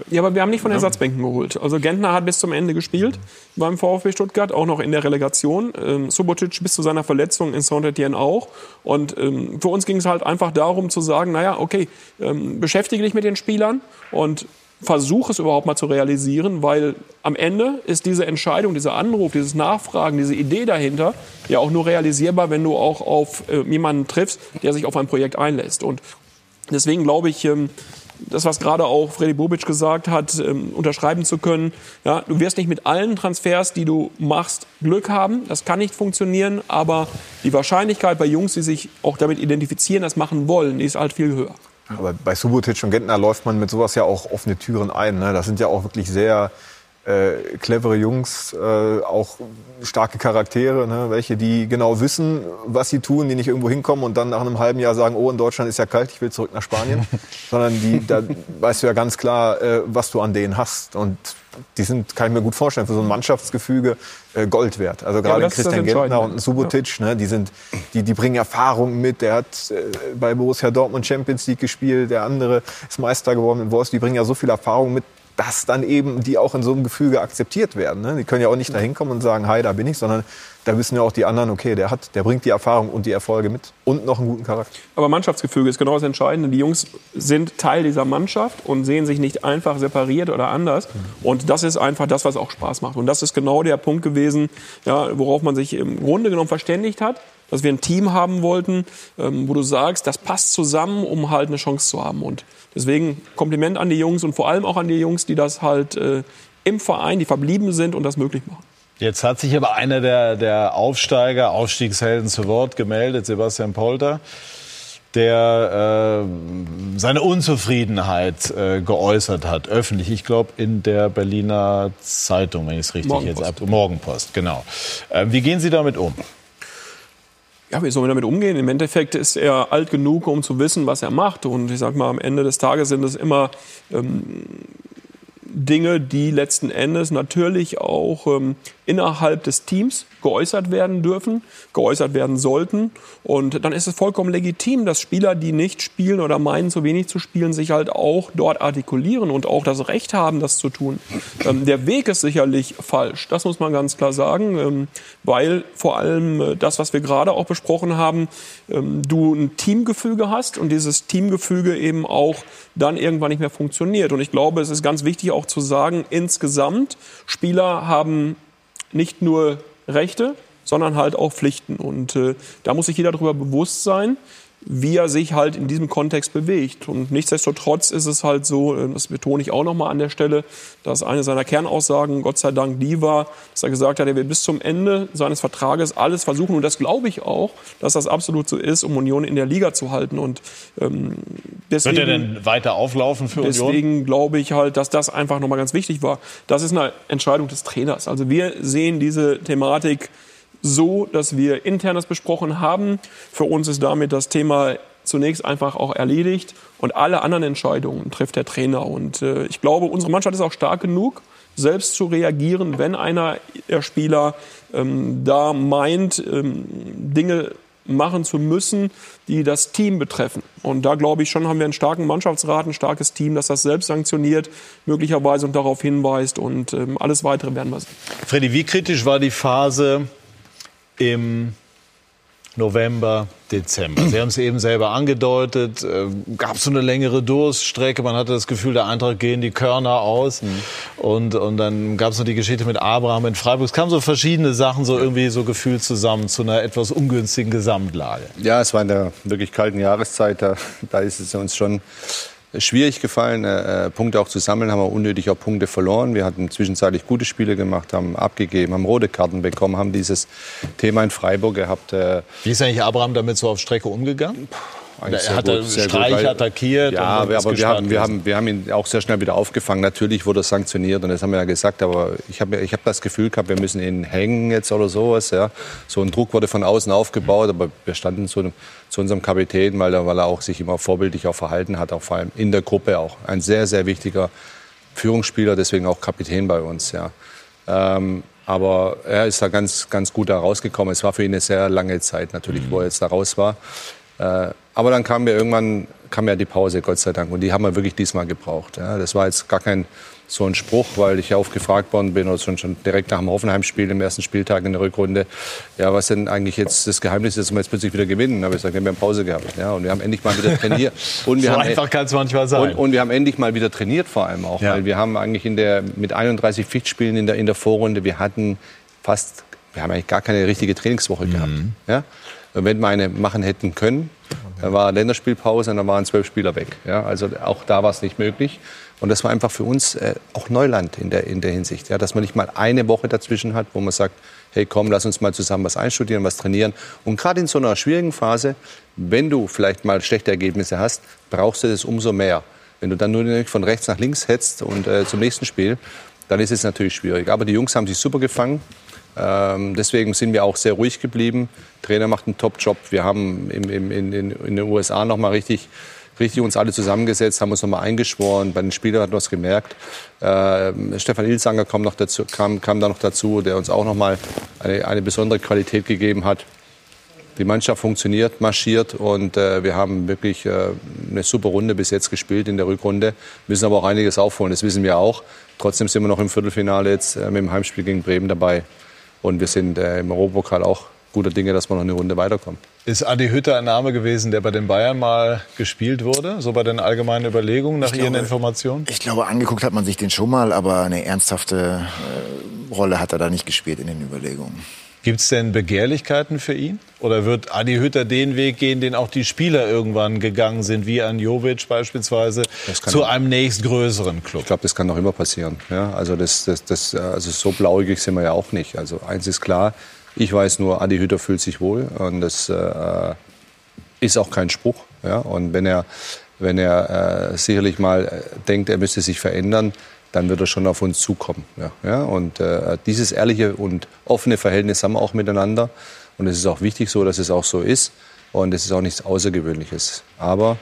Ja, aber wir haben nicht von Ersatzbänken geholt. Also Gentner hat bis zum Ende gespielt beim VfB Stuttgart, auch noch in der Relegation. Ähm, Subotic bis zu seiner Verletzung in Saint-Etienne auch. Und ähm, für uns ging es halt einfach darum zu sagen, naja, okay, ähm, beschäftige dich mit den Spielern und versuche es überhaupt mal zu realisieren, weil am Ende ist diese Entscheidung, dieser Anruf, dieses Nachfragen, diese Idee dahinter ja auch nur realisierbar, wenn du auch auf äh, jemanden triffst, der sich auf ein Projekt einlässt. Und deswegen glaube ich, ähm, das, was gerade auch Freddy Bobic gesagt hat, ähm, unterschreiben zu können. Ja, du wirst nicht mit allen Transfers, die du machst, Glück haben. Das kann nicht funktionieren, aber die Wahrscheinlichkeit bei Jungs, die sich auch damit identifizieren, das machen wollen, die ist halt viel höher. Aber bei Subotic und Gentner läuft man mit sowas ja auch offene Türen ein. Ne? Das sind ja auch wirklich sehr äh, clevere Jungs, äh, auch starke Charaktere, ne? welche, die genau wissen, was sie tun, die nicht irgendwo hinkommen und dann nach einem halben Jahr sagen, oh, in Deutschland ist ja kalt, ich will zurück nach Spanien. Sondern die, da weißt du ja ganz klar, äh, was du an denen hast. Und die sind, kann ich mir gut vorstellen, für so ein Mannschaftsgefüge äh, Gold wert. Also gerade ja, Christian Gentner und Subotic, ja. ne, die, sind, die, die bringen Erfahrung mit. Der hat äh, bei Borussia Dortmund Champions League gespielt, der andere ist Meister geworden in Wolfsburg. Die bringen ja so viel Erfahrung mit, dass dann eben die auch in so einem Gefüge akzeptiert werden. Ne? Die können ja auch nicht da hinkommen und sagen, hi, da bin ich, sondern da wissen ja auch die anderen, okay, der hat, der bringt die Erfahrung und die Erfolge mit und noch einen guten Charakter. Aber Mannschaftsgefüge ist genau das Entscheidende. Die Jungs sind Teil dieser Mannschaft und sehen sich nicht einfach separiert oder anders. Und das ist einfach das, was auch Spaß macht. Und das ist genau der Punkt gewesen, ja, worauf man sich im Grunde genommen verständigt hat dass wir ein Team haben wollten, ähm, wo du sagst, das passt zusammen, um halt eine Chance zu haben. Und deswegen Kompliment an die Jungs und vor allem auch an die Jungs, die das halt äh, im Verein, die verblieben sind und das möglich machen. Jetzt hat sich aber einer der, der Aufsteiger, Aufstiegshelden zu Wort gemeldet, Sebastian Polter, der äh, seine Unzufriedenheit äh, geäußert hat, öffentlich. Ich glaube, in der Berliner Zeitung, wenn ich es richtig Morgenpost. jetzt ab. Morgenpost, genau. Äh, wie gehen Sie damit um? Ja, wie soll man damit umgehen? Im Endeffekt ist er alt genug, um zu wissen, was er macht. Und ich sag mal, am Ende des Tages sind es immer ähm, Dinge, die letzten Endes natürlich auch ähm, innerhalb des Teams geäußert werden dürfen, geäußert werden sollten. Und dann ist es vollkommen legitim, dass Spieler, die nicht spielen oder meinen, zu wenig zu spielen, sich halt auch dort artikulieren und auch das Recht haben, das zu tun. Ähm, der Weg ist sicherlich falsch, das muss man ganz klar sagen, ähm, weil vor allem äh, das, was wir gerade auch besprochen haben, ähm, du ein Teamgefüge hast und dieses Teamgefüge eben auch dann irgendwann nicht mehr funktioniert. Und ich glaube, es ist ganz wichtig auch zu sagen, insgesamt, Spieler haben nicht nur Rechte, sondern halt auch Pflichten. Und äh, da muss sich jeder darüber bewusst sein, wie er sich halt in diesem Kontext bewegt. Und nichtsdestotrotz ist es halt so, äh, das betone ich auch nochmal an der Stelle, dass eine seiner Kernaussagen, Gott sei Dank, die war, dass er gesagt hat, er will bis zum Ende seines Vertrages alles versuchen. Und das glaube ich auch, dass das absolut so ist, um Union in der Liga zu halten. Und ähm, deswegen, Wird er denn weiter auflaufen für Union? Deswegen glaube ich halt, dass das einfach nochmal ganz wichtig war. Das ist eine Entscheidung des Trainers. Also wir sehen diese Thematik so, dass wir internes besprochen haben. Für uns ist damit das Thema zunächst einfach auch erledigt und alle anderen Entscheidungen trifft der Trainer. Und äh, ich glaube, unsere Mannschaft ist auch stark genug, selbst zu reagieren, wenn einer der Spieler ähm, da meint, ähm, Dinge machen zu müssen, die das Team betreffen. Und da glaube ich schon, haben wir einen starken Mannschaftsrat, ein starkes Team, das das selbst sanktioniert, möglicherweise und darauf hinweist. Und ähm, alles Weitere werden wir sehen. Freddy, wie kritisch war die Phase im November, Dezember. Sie haben es eben selber angedeutet. Äh, Gab es so eine längere Durststrecke? Man hatte das Gefühl, der Eintracht gehen die Körner aus. Und, und dann gab es noch die Geschichte mit Abraham in Freiburg. Es kamen so verschiedene Sachen so irgendwie so gefühlt zusammen zu einer etwas ungünstigen Gesamtlage. Ja, es war in der wirklich kalten Jahreszeit. Da, da ist es uns schon schwierig gefallen, äh, Punkte auch zu sammeln. Haben wir unnötig auch Punkte verloren. Wir hatten zwischenzeitlich gute Spiele gemacht, haben abgegeben, haben rote Karten bekommen, haben dieses Thema in Freiburg gehabt. Äh, Wie ist eigentlich Abraham damit so auf Strecke umgegangen? Eigentlich Er hat gut, sehr Streich gut, attackiert Ja, aber ist wir haben, wir, haben, wir haben ihn auch sehr schnell wieder aufgefangen. Natürlich wurde er sanktioniert und das haben wir ja gesagt. Aber ich habe ich hab das Gefühl gehabt, wir müssen ihn hängen jetzt oder sowas. Ja. So ein Druck wurde von außen aufgebaut, aber wir standen zu, zu unserem Kapitän, weil er, weil er auch sich immer vorbildlich auch verhalten hat, auch vor allem in der Gruppe auch. Ein sehr, sehr wichtiger Führungsspieler, deswegen auch Kapitän bei uns. Ja. Ähm, aber er ist da ganz, ganz gut da rausgekommen. Es war für ihn eine sehr lange Zeit natürlich, wo er jetzt da raus war. Äh, aber dann kam ja irgendwann kam ja die Pause, Gott sei Dank. Und die haben wir wirklich diesmal gebraucht. Ja. Das war jetzt gar kein so ein Spruch, weil ich ja oft gefragt worden bin, oder schon, schon direkt nach dem Hoffenheim-Spiel, im ersten Spieltag in der Rückrunde, ja, was denn eigentlich jetzt das Geheimnis ist, dass wir jetzt plötzlich wieder gewinnen? Da habe ich gesagt, wir haben Pause gehabt. Ja, und wir haben endlich mal wieder trainiert. Und wir So haben, einfach kann es manchmal sein. und, und wir haben endlich mal wieder trainiert vor allem auch. Ja. Weil wir haben eigentlich in der, mit 31 Pflichtspielen in der, in der Vorrunde, wir hatten fast, wir haben eigentlich gar keine richtige Trainingswoche gehabt. Ja? Wenn wir eine machen hätten können, dann war Länderspielpause und dann waren zwölf Spieler weg. Ja? Also auch da war es nicht möglich. Und das war einfach für uns äh, auch Neuland in der, in der Hinsicht. Ja? Dass man nicht mal eine Woche dazwischen hat, wo man sagt, hey komm, lass uns mal zusammen was einstudieren, was trainieren. Und gerade in so einer schwierigen Phase, wenn du vielleicht mal schlechte Ergebnisse hast, brauchst du das umso mehr. Wenn du dann nur von rechts nach links hetzt und äh, zum nächsten Spiel, dann ist es natürlich schwierig. Aber die Jungs haben sich super gefangen. Ähm, deswegen sind wir auch sehr ruhig geblieben. Trainer macht einen Top-Job. Wir haben im, im, in, in, in den USA noch mal richtig, richtig uns alle zusammengesetzt, haben uns noch mal eingeschworen. Bei den Spielern hat man es gemerkt. Ähm, Stefan Ilsanger kam, noch dazu, kam, kam da noch dazu, der uns auch noch mal eine, eine besondere Qualität gegeben hat. die Mannschaft funktioniert, marschiert und äh, wir haben wirklich äh, eine super Runde bis jetzt gespielt in der Rückrunde. Müssen aber auch einiges aufholen, das wissen wir auch. Trotzdem sind wir noch im Viertelfinale jetzt äh, mit dem Heimspiel gegen Bremen dabei. Und wir sind äh, im Europapokal auch guter Dinge, dass wir noch eine Runde weiterkommen. Ist Adi Hütter ein Name gewesen, der bei den Bayern mal gespielt wurde? So bei den allgemeinen Überlegungen nach Ich Ihren glaube- Informationen? Ich glaube, angeguckt hat man sich den schon mal, aber eine ernsthafte äh, Rolle hat er da nicht gespielt in den Überlegungen. Gibt es denn Begehrlichkeiten für ihn? Oder wird Adi Hütter den Weg gehen, den auch die Spieler irgendwann gegangen sind, wie an Jovic beispielsweise, zu einem nächstgrößeren Club? Ich glaube, das kann noch immer passieren. Ja, also, das, das, das, also so blauäugig sind wir ja auch nicht. Also eins ist klar, ich weiß nur, Adi Hütter fühlt sich wohl und das äh, ist auch kein Spruch. Ja? Und wenn er, wenn er äh, sicherlich mal äh, denkt, er müsste sich verändern, dann wird er schon auf uns zukommen. Ja? Ja? Und äh, dieses ehrliche und offene Verhältnis haben wir auch miteinander. Und es ist auch wichtig so, dass es auch so ist. Und es ist auch nichts Außergewöhnliches. Aber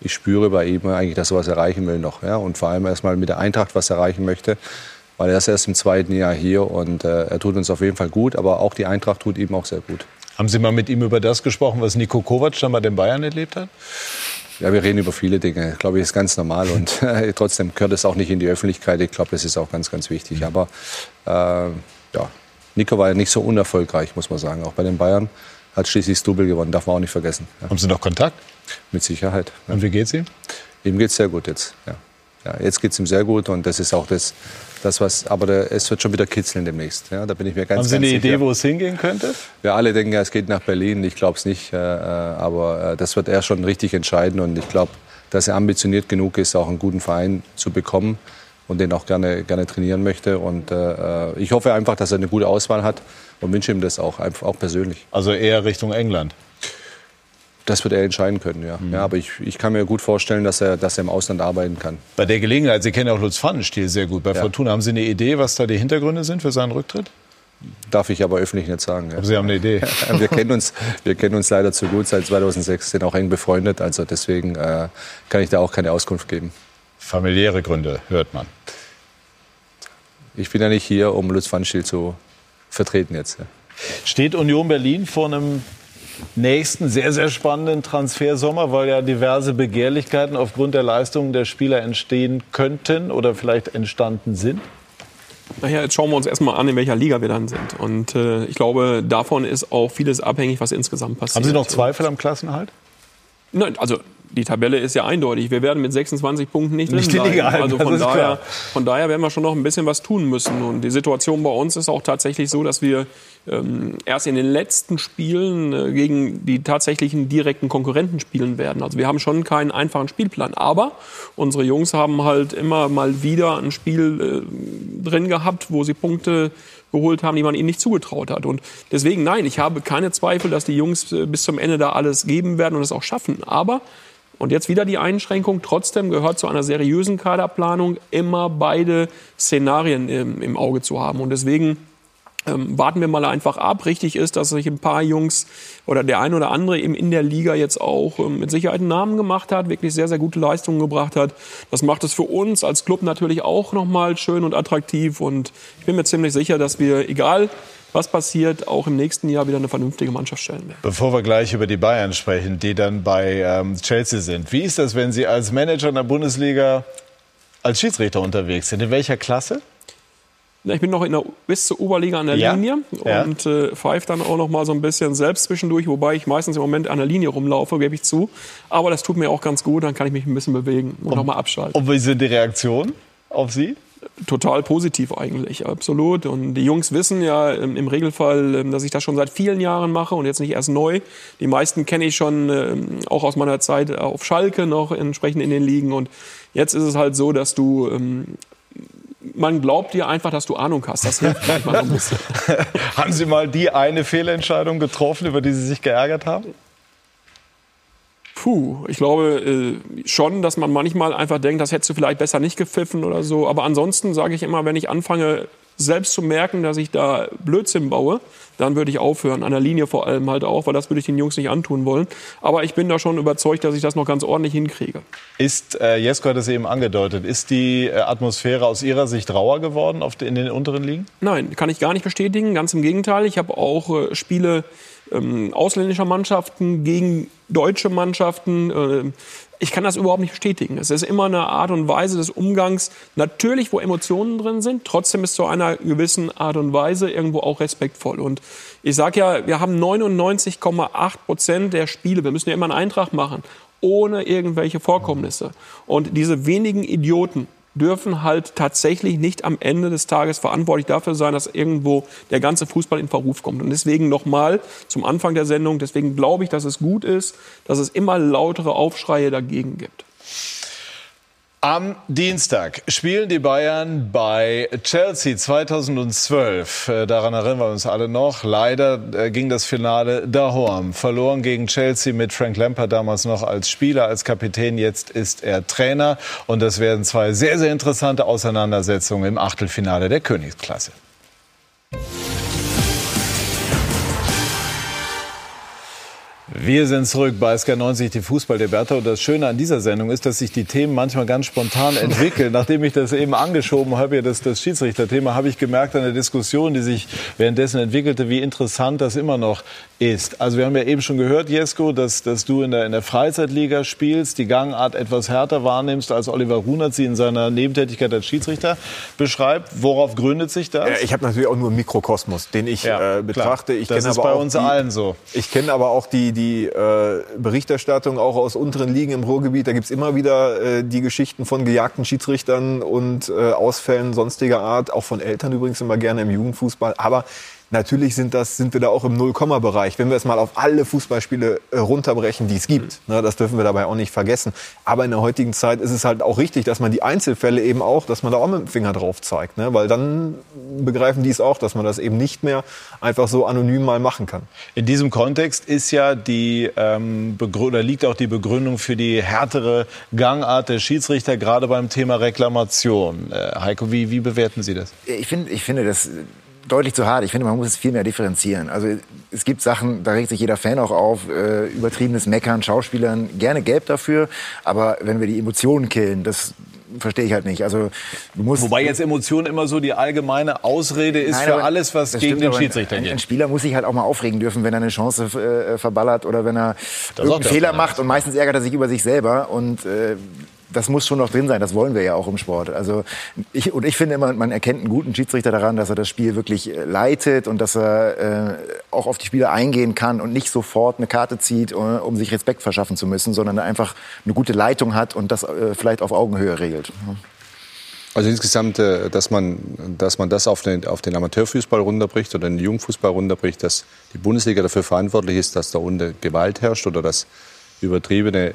ich spüre bei ihm eigentlich, dass er was erreichen will noch. Ja? Und vor allem erstmal mit der Eintracht was erreichen möchte. Weil er ist erst im zweiten Jahr hier und äh, er tut uns auf jeden Fall gut. Aber auch die Eintracht tut ihm auch sehr gut. Haben Sie mal mit ihm über das gesprochen, was Nico Kovac dann bei den Bayern erlebt hat? Ja, wir reden über viele Dinge. Ich glaube, das ist ganz normal und äh, trotzdem gehört es auch nicht in die Öffentlichkeit. Ich glaube, das ist auch ganz, ganz wichtig. Aber äh, ja, Nico war ja nicht so unerfolgreich, muss man sagen. Auch bei den Bayern hat schließlich das Double gewonnen, darf man auch nicht vergessen. Ja. Haben Sie noch Kontakt? Mit Sicherheit. Ja. Und wie geht's ihm? Ihm geht's sehr gut jetzt. Ja. Ja, jetzt geht's ihm sehr gut und das ist auch das, das was. Aber der, es wird schon wieder kitzeln demnächst. Ja, da bin ich mir ganz, Haben Sie eine sicher. Idee, wo es hingehen könnte? Wir alle denken, ja, es geht nach Berlin. Ich glaube es nicht. Äh, äh, aber äh, das wird er schon richtig entscheiden. Und ich glaube, dass er ambitioniert genug ist, auch einen guten Verein zu bekommen und den auch gerne, gerne trainieren möchte. Und äh, ich hoffe einfach, dass er eine gute Auswahl hat und wünsche ihm das auch, auch persönlich. Also eher Richtung England? Das wird er entscheiden können, ja. ja aber ich, ich kann mir gut vorstellen, dass er, dass er im Ausland arbeiten kann. Bei der Gelegenheit, Sie kennen ja auch Lutz Pfannenstiel sehr gut bei Ja. Fortuna. Haben Sie eine Idee, was da die Hintergründe sind für seinen Rücktritt? Darf ich aber öffentlich nicht sagen. Ja. Aber Sie haben eine Idee. wir, kennen uns, wir kennen uns leider zu gut seit 2006, sind auch eng befreundet. Also deswegen äh, kann ich da auch keine Auskunft geben. Familiäre Gründe, hört man. Ich bin ja nicht hier, um Lutz Pfannenstiel zu vertreten jetzt. Ja. Steht Union Berlin vor einem nächsten sehr, sehr spannenden Transfersommer, weil ja diverse Begehrlichkeiten aufgrund der Leistungen der Spieler entstehen könnten oder vielleicht entstanden sind? Naja, jetzt schauen wir uns erstmal an, in welcher Liga wir dann sind. Und äh, ich glaube, davon ist auch vieles abhängig, was insgesamt passiert. Haben Sie noch Zweifel am Klassenhalt? Nein, also die Tabelle ist ja eindeutig. Wir werden mit 26 Punkten nicht drin Nicht die bleiben. Liga Also von daher, klar. von daher werden wir schon noch ein bisschen was tun müssen. Und die Situation bei uns ist auch tatsächlich so, dass wir ähm, erst in den letzten Spielen äh, gegen die tatsächlichen direkten Konkurrenten spielen werden. Also wir haben schon keinen einfachen Spielplan. Aber unsere Jungs haben halt immer mal wieder ein Spiel äh, drin gehabt, wo sie Punkte geholt haben, die man ihnen nicht zugetraut hat. Und deswegen, nein, ich habe keine Zweifel, dass die Jungs äh, bis zum Ende da alles geben werden und es auch schaffen. Aber und jetzt wieder die Einschränkung. Trotzdem gehört zu einer seriösen Kaderplanung immer beide Szenarien im, im Auge zu haben. Und deswegen ähm, warten wir mal einfach ab. Richtig ist, dass sich ein paar Jungs oder der ein oder andere eben in der Liga jetzt auch ähm, mit Sicherheit einen Namen gemacht hat, wirklich sehr, sehr gute Leistungen gebracht hat. Das macht es für uns als Club natürlich auch nochmal schön und attraktiv. Und ich bin mir ziemlich sicher, dass wir, egal was passiert, auch im nächsten Jahr wieder eine vernünftige Mannschaft stellen werden. Bevor wir gleich über die Bayern sprechen, die dann bei ähm, Chelsea sind. Wie ist das, wenn Sie als Manager in der Bundesliga als Schiedsrichter unterwegs sind? In welcher Klasse? Ja, Ich bin noch in der, bis zur Oberliga an der Ja. Linie Ja. und äh, pfeife dann auch noch mal so ein bisschen selbst zwischendurch, wobei ich meistens im Moment an der Linie rumlaufe, gebe ich zu. Aber das tut mir auch ganz gut, dann kann ich mich ein bisschen bewegen und noch mal abschalten. Und wie sind die Reaktionen auf Sie? Total positiv eigentlich, absolut. Und die Jungs wissen ja im Regelfall, ähm, dass ich das schon seit vielen Jahren mache und jetzt nicht erst neu. Die meisten kenne ich schon ähm, auch aus meiner Zeit auf Schalke noch entsprechend in den Ligen. Und jetzt ist es halt so, dass du ähm, man glaubt dir einfach, dass du Ahnung hast. Das hilft manchmal ein bisschen. Haben Sie mal die eine Fehlentscheidung getroffen, über die Sie sich geärgert haben? Puh, ich glaube äh, schon, dass man manchmal einfach denkt, das hättest du vielleicht besser nicht gepfiffen oder so. Aber ansonsten sage ich immer, wenn ich anfange, selbst zu merken, dass ich da Blödsinn baue, dann würde ich aufhören. An der Linie vor allem halt auch, weil das würde ich den Jungs nicht antun wollen. Aber ich bin da schon überzeugt, dass ich das noch ganz ordentlich hinkriege. Ist, äh, Jesko hat es eben angedeutet, ist die äh, Atmosphäre aus Ihrer Sicht rauer geworden auf in den unteren Ligen? Nein, kann ich gar nicht bestätigen. Ganz im Gegenteil. Ich habe auch äh, Spiele ähm, ausländischer Mannschaften gegen deutsche Mannschaften. Äh, ich kann das überhaupt nicht bestätigen. Es ist immer eine Art und Weise des Umgangs, natürlich, wo Emotionen drin sind, trotzdem ist zu einer gewissen Art und Weise irgendwo auch respektvoll. Und ich sage ja, wir haben 99,8 Prozent der Spiele, wir müssen ja immer einen Eintrag machen, ohne irgendwelche Vorkommnisse. Und diese wenigen Idioten, dürfen halt tatsächlich nicht am Ende des Tages verantwortlich dafür sein, dass irgendwo der ganze Fußball in Verruf kommt. Und deswegen nochmal zum Anfang der Sendung, deswegen glaube ich, dass es gut ist, dass es immer lautere Aufschreie dagegen gibt. Am Dienstag spielen die Bayern bei Chelsea 2012. Äh, daran erinnern wir uns alle noch. Leider äh, ging das Finale daheim. Verloren gegen Chelsea mit Frank Lampard damals noch als Spieler, als Kapitän. Jetzt ist er Trainer. Und das werden zwei sehr, sehr interessante Auseinandersetzungen im Achtelfinale der Königsklasse. Wir sind zurück bei SK90, die Fußballdebatte. Und das Schöne an dieser Sendung ist, dass sich die Themen manchmal ganz spontan entwickeln. Nachdem ich das eben angeschoben habe, ja, das, das Schiedsrichterthema, habe ich gemerkt an der Diskussion, die sich währenddessen entwickelte, wie interessant das immer noch ist. Also wir haben ja eben schon gehört, Jesko, dass, dass du in der, in der Freizeitliga spielst, die Gangart etwas härter wahrnimmst, als Oliver Runert sie in seiner Nebentätigkeit als Schiedsrichter beschreibt. Worauf gründet sich das? Ich habe natürlich auch nur einen Mikrokosmos, den ich Ja, äh, betrachte. Ich Das ist aber bei uns die, allen so. Ich kenne aber auch die, die äh, Berichterstattung auch aus unteren Ligen im Ruhrgebiet. Da gibt's immer wieder äh, die Geschichten von gejagten Schiedsrichtern und äh, Ausfällen sonstiger Art, auch von Eltern übrigens immer gerne im Jugendfußball. Aber Natürlich sind, das, sind wir da auch im Null-Komma-Bereich, wenn wir es mal auf alle Fußballspiele äh, runterbrechen, die es gibt. Ne, das dürfen wir dabei auch nicht vergessen. Aber in der heutigen Zeit ist es halt auch richtig, dass man die Einzelfälle eben auch, dass man da auch mit dem Finger drauf zeigt. Ne? Weil dann begreifen die es auch, dass man das eben nicht mehr einfach so anonym mal machen kann. In diesem Kontext ist ja die ähm, oder liegt auch die Begründung für die härtere Gangart der Schiedsrichter gerade beim Thema Reklamation. Äh, Heiko, wie, wie bewerten Sie das? Ich, find, ich finde das deutlich zu hart. Ich finde, man muss es viel mehr differenzieren. Also es gibt Sachen, da regt sich jeder Fan auch auf, äh, übertriebenes Meckern, Schauspielern, gerne gelb dafür. Aber wenn wir die Emotionen killen, das verstehe ich halt nicht. Also du musst Wobei jetzt Emotion immer so die allgemeine Ausrede ist Nein, für alles, was gegen stimmt, den Schiedsrichter ein, ein geht. Spieler muss sich halt auch mal aufregen dürfen, wenn er eine Chance äh, verballert oder wenn er er Fehler macht und meistens ärgert er sich über sich selber und äh, das muss schon noch drin sein, das wollen wir ja auch im Sport. Also ich, und ich finde immer, man erkennt einen guten Schiedsrichter daran, dass er das Spiel wirklich äh, leitet und dass er äh, auch auf die Spieler eingehen kann und nicht sofort eine Karte zieht, äh, um sich Respekt verschaffen zu müssen, sondern einfach eine gute Leitung hat und das äh, vielleicht auf Augenhöhe regelt. Also insgesamt, äh, dass man, dass man das auf den, auf den Amateurfußball runterbricht oder den Jugendfußball runterbricht, dass die Bundesliga dafür verantwortlich ist, dass da unten Gewalt herrscht oder dass übertriebene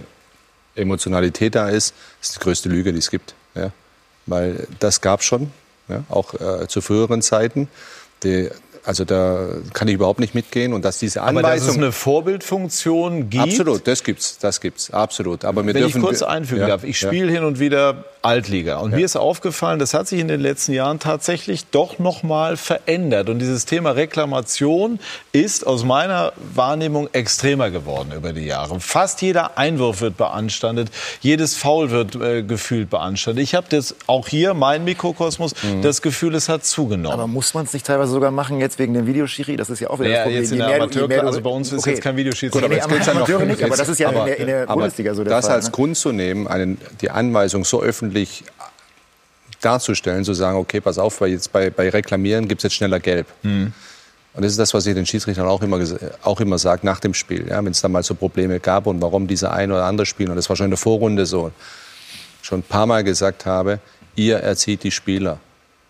Emotionalität da ist, ist die größte Lüge, die es gibt. Ja? Weil das gab schon, ja? auch äh, zu früheren Zeiten. Die, also da kann ich überhaupt nicht mitgehen und dass diese Aber Anweisung dass es eine Vorbildfunktion gibt. absolut, das gibt's, das gibt's, absolut. Aber wir Wenn ich dürfen kurz einfügen ja, darf, ich ja. spiele hin und wieder Altliga. Und mir ist aufgefallen, das hat sich in den letzten Jahren tatsächlich doch noch mal verändert. Und dieses Thema Reklamation ist aus meiner Wahrnehmung extremer geworden über die Jahre. Fast jeder Einwurf wird beanstandet, jedes Foul wird äh, gefühlt beanstandet. Ich habe das auch hier, mein Mikrokosmos, Mhm. das Gefühl, es hat zugenommen. Aber muss man es nicht teilweise sogar machen jetzt wegen dem Videoschiri? Das ist ja auch wieder Ja, jetzt in der mehr du- also bei uns ist jetzt kein Videoschiedsrichter, Gut, aber aber jetzt nee, geht's ja noch- nicht, aber Jetzt- das ist ja aber- in der, in der aber Bundesliga so der das Fall. als ne? Grund zu nehmen, einen, die Anweisung so öffentlich darzustellen, zu sagen, okay, pass auf, weil jetzt bei, bei Reklamieren gibt es jetzt schneller Gelb. Und das ist das, was ich den Schiedsrichtern auch immer, auch immer sage nach dem Spiel. Ja, Wenn es da mal so Probleme gab und warum dieser ein oder andere Spiel, und das war schon in der Vorrunde so, schon ein paar Mal gesagt habe, ihr erzieht die Spieler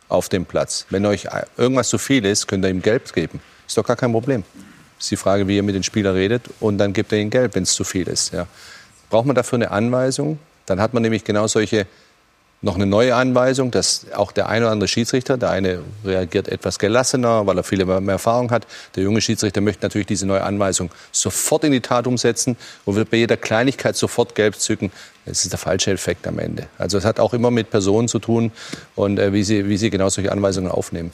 auf dem Platz. Wenn euch irgendwas zu viel ist, könnt ihr ihm Gelb geben. Ist doch gar kein Problem. Ist die Frage, wie ihr mit den Spielern redet und dann gibt er ihnen Gelb, wenn es zu viel ist. Ja. Braucht man dafür eine Anweisung? Dann hat man nämlich genau solche noch eine neue Anweisung, dass auch der eine oder andere Schiedsrichter, der eine reagiert etwas gelassener, weil er viel mehr Erfahrung hat. Der junge Schiedsrichter möchte natürlich diese neue Anweisung sofort in die Tat umsetzen und wird bei jeder Kleinigkeit sofort gelb zücken. Das ist der falsche Effekt am Ende. Also es hat auch immer mit Personen zu tun und äh, wie, sie, wie sie genau solche Anweisungen aufnehmen.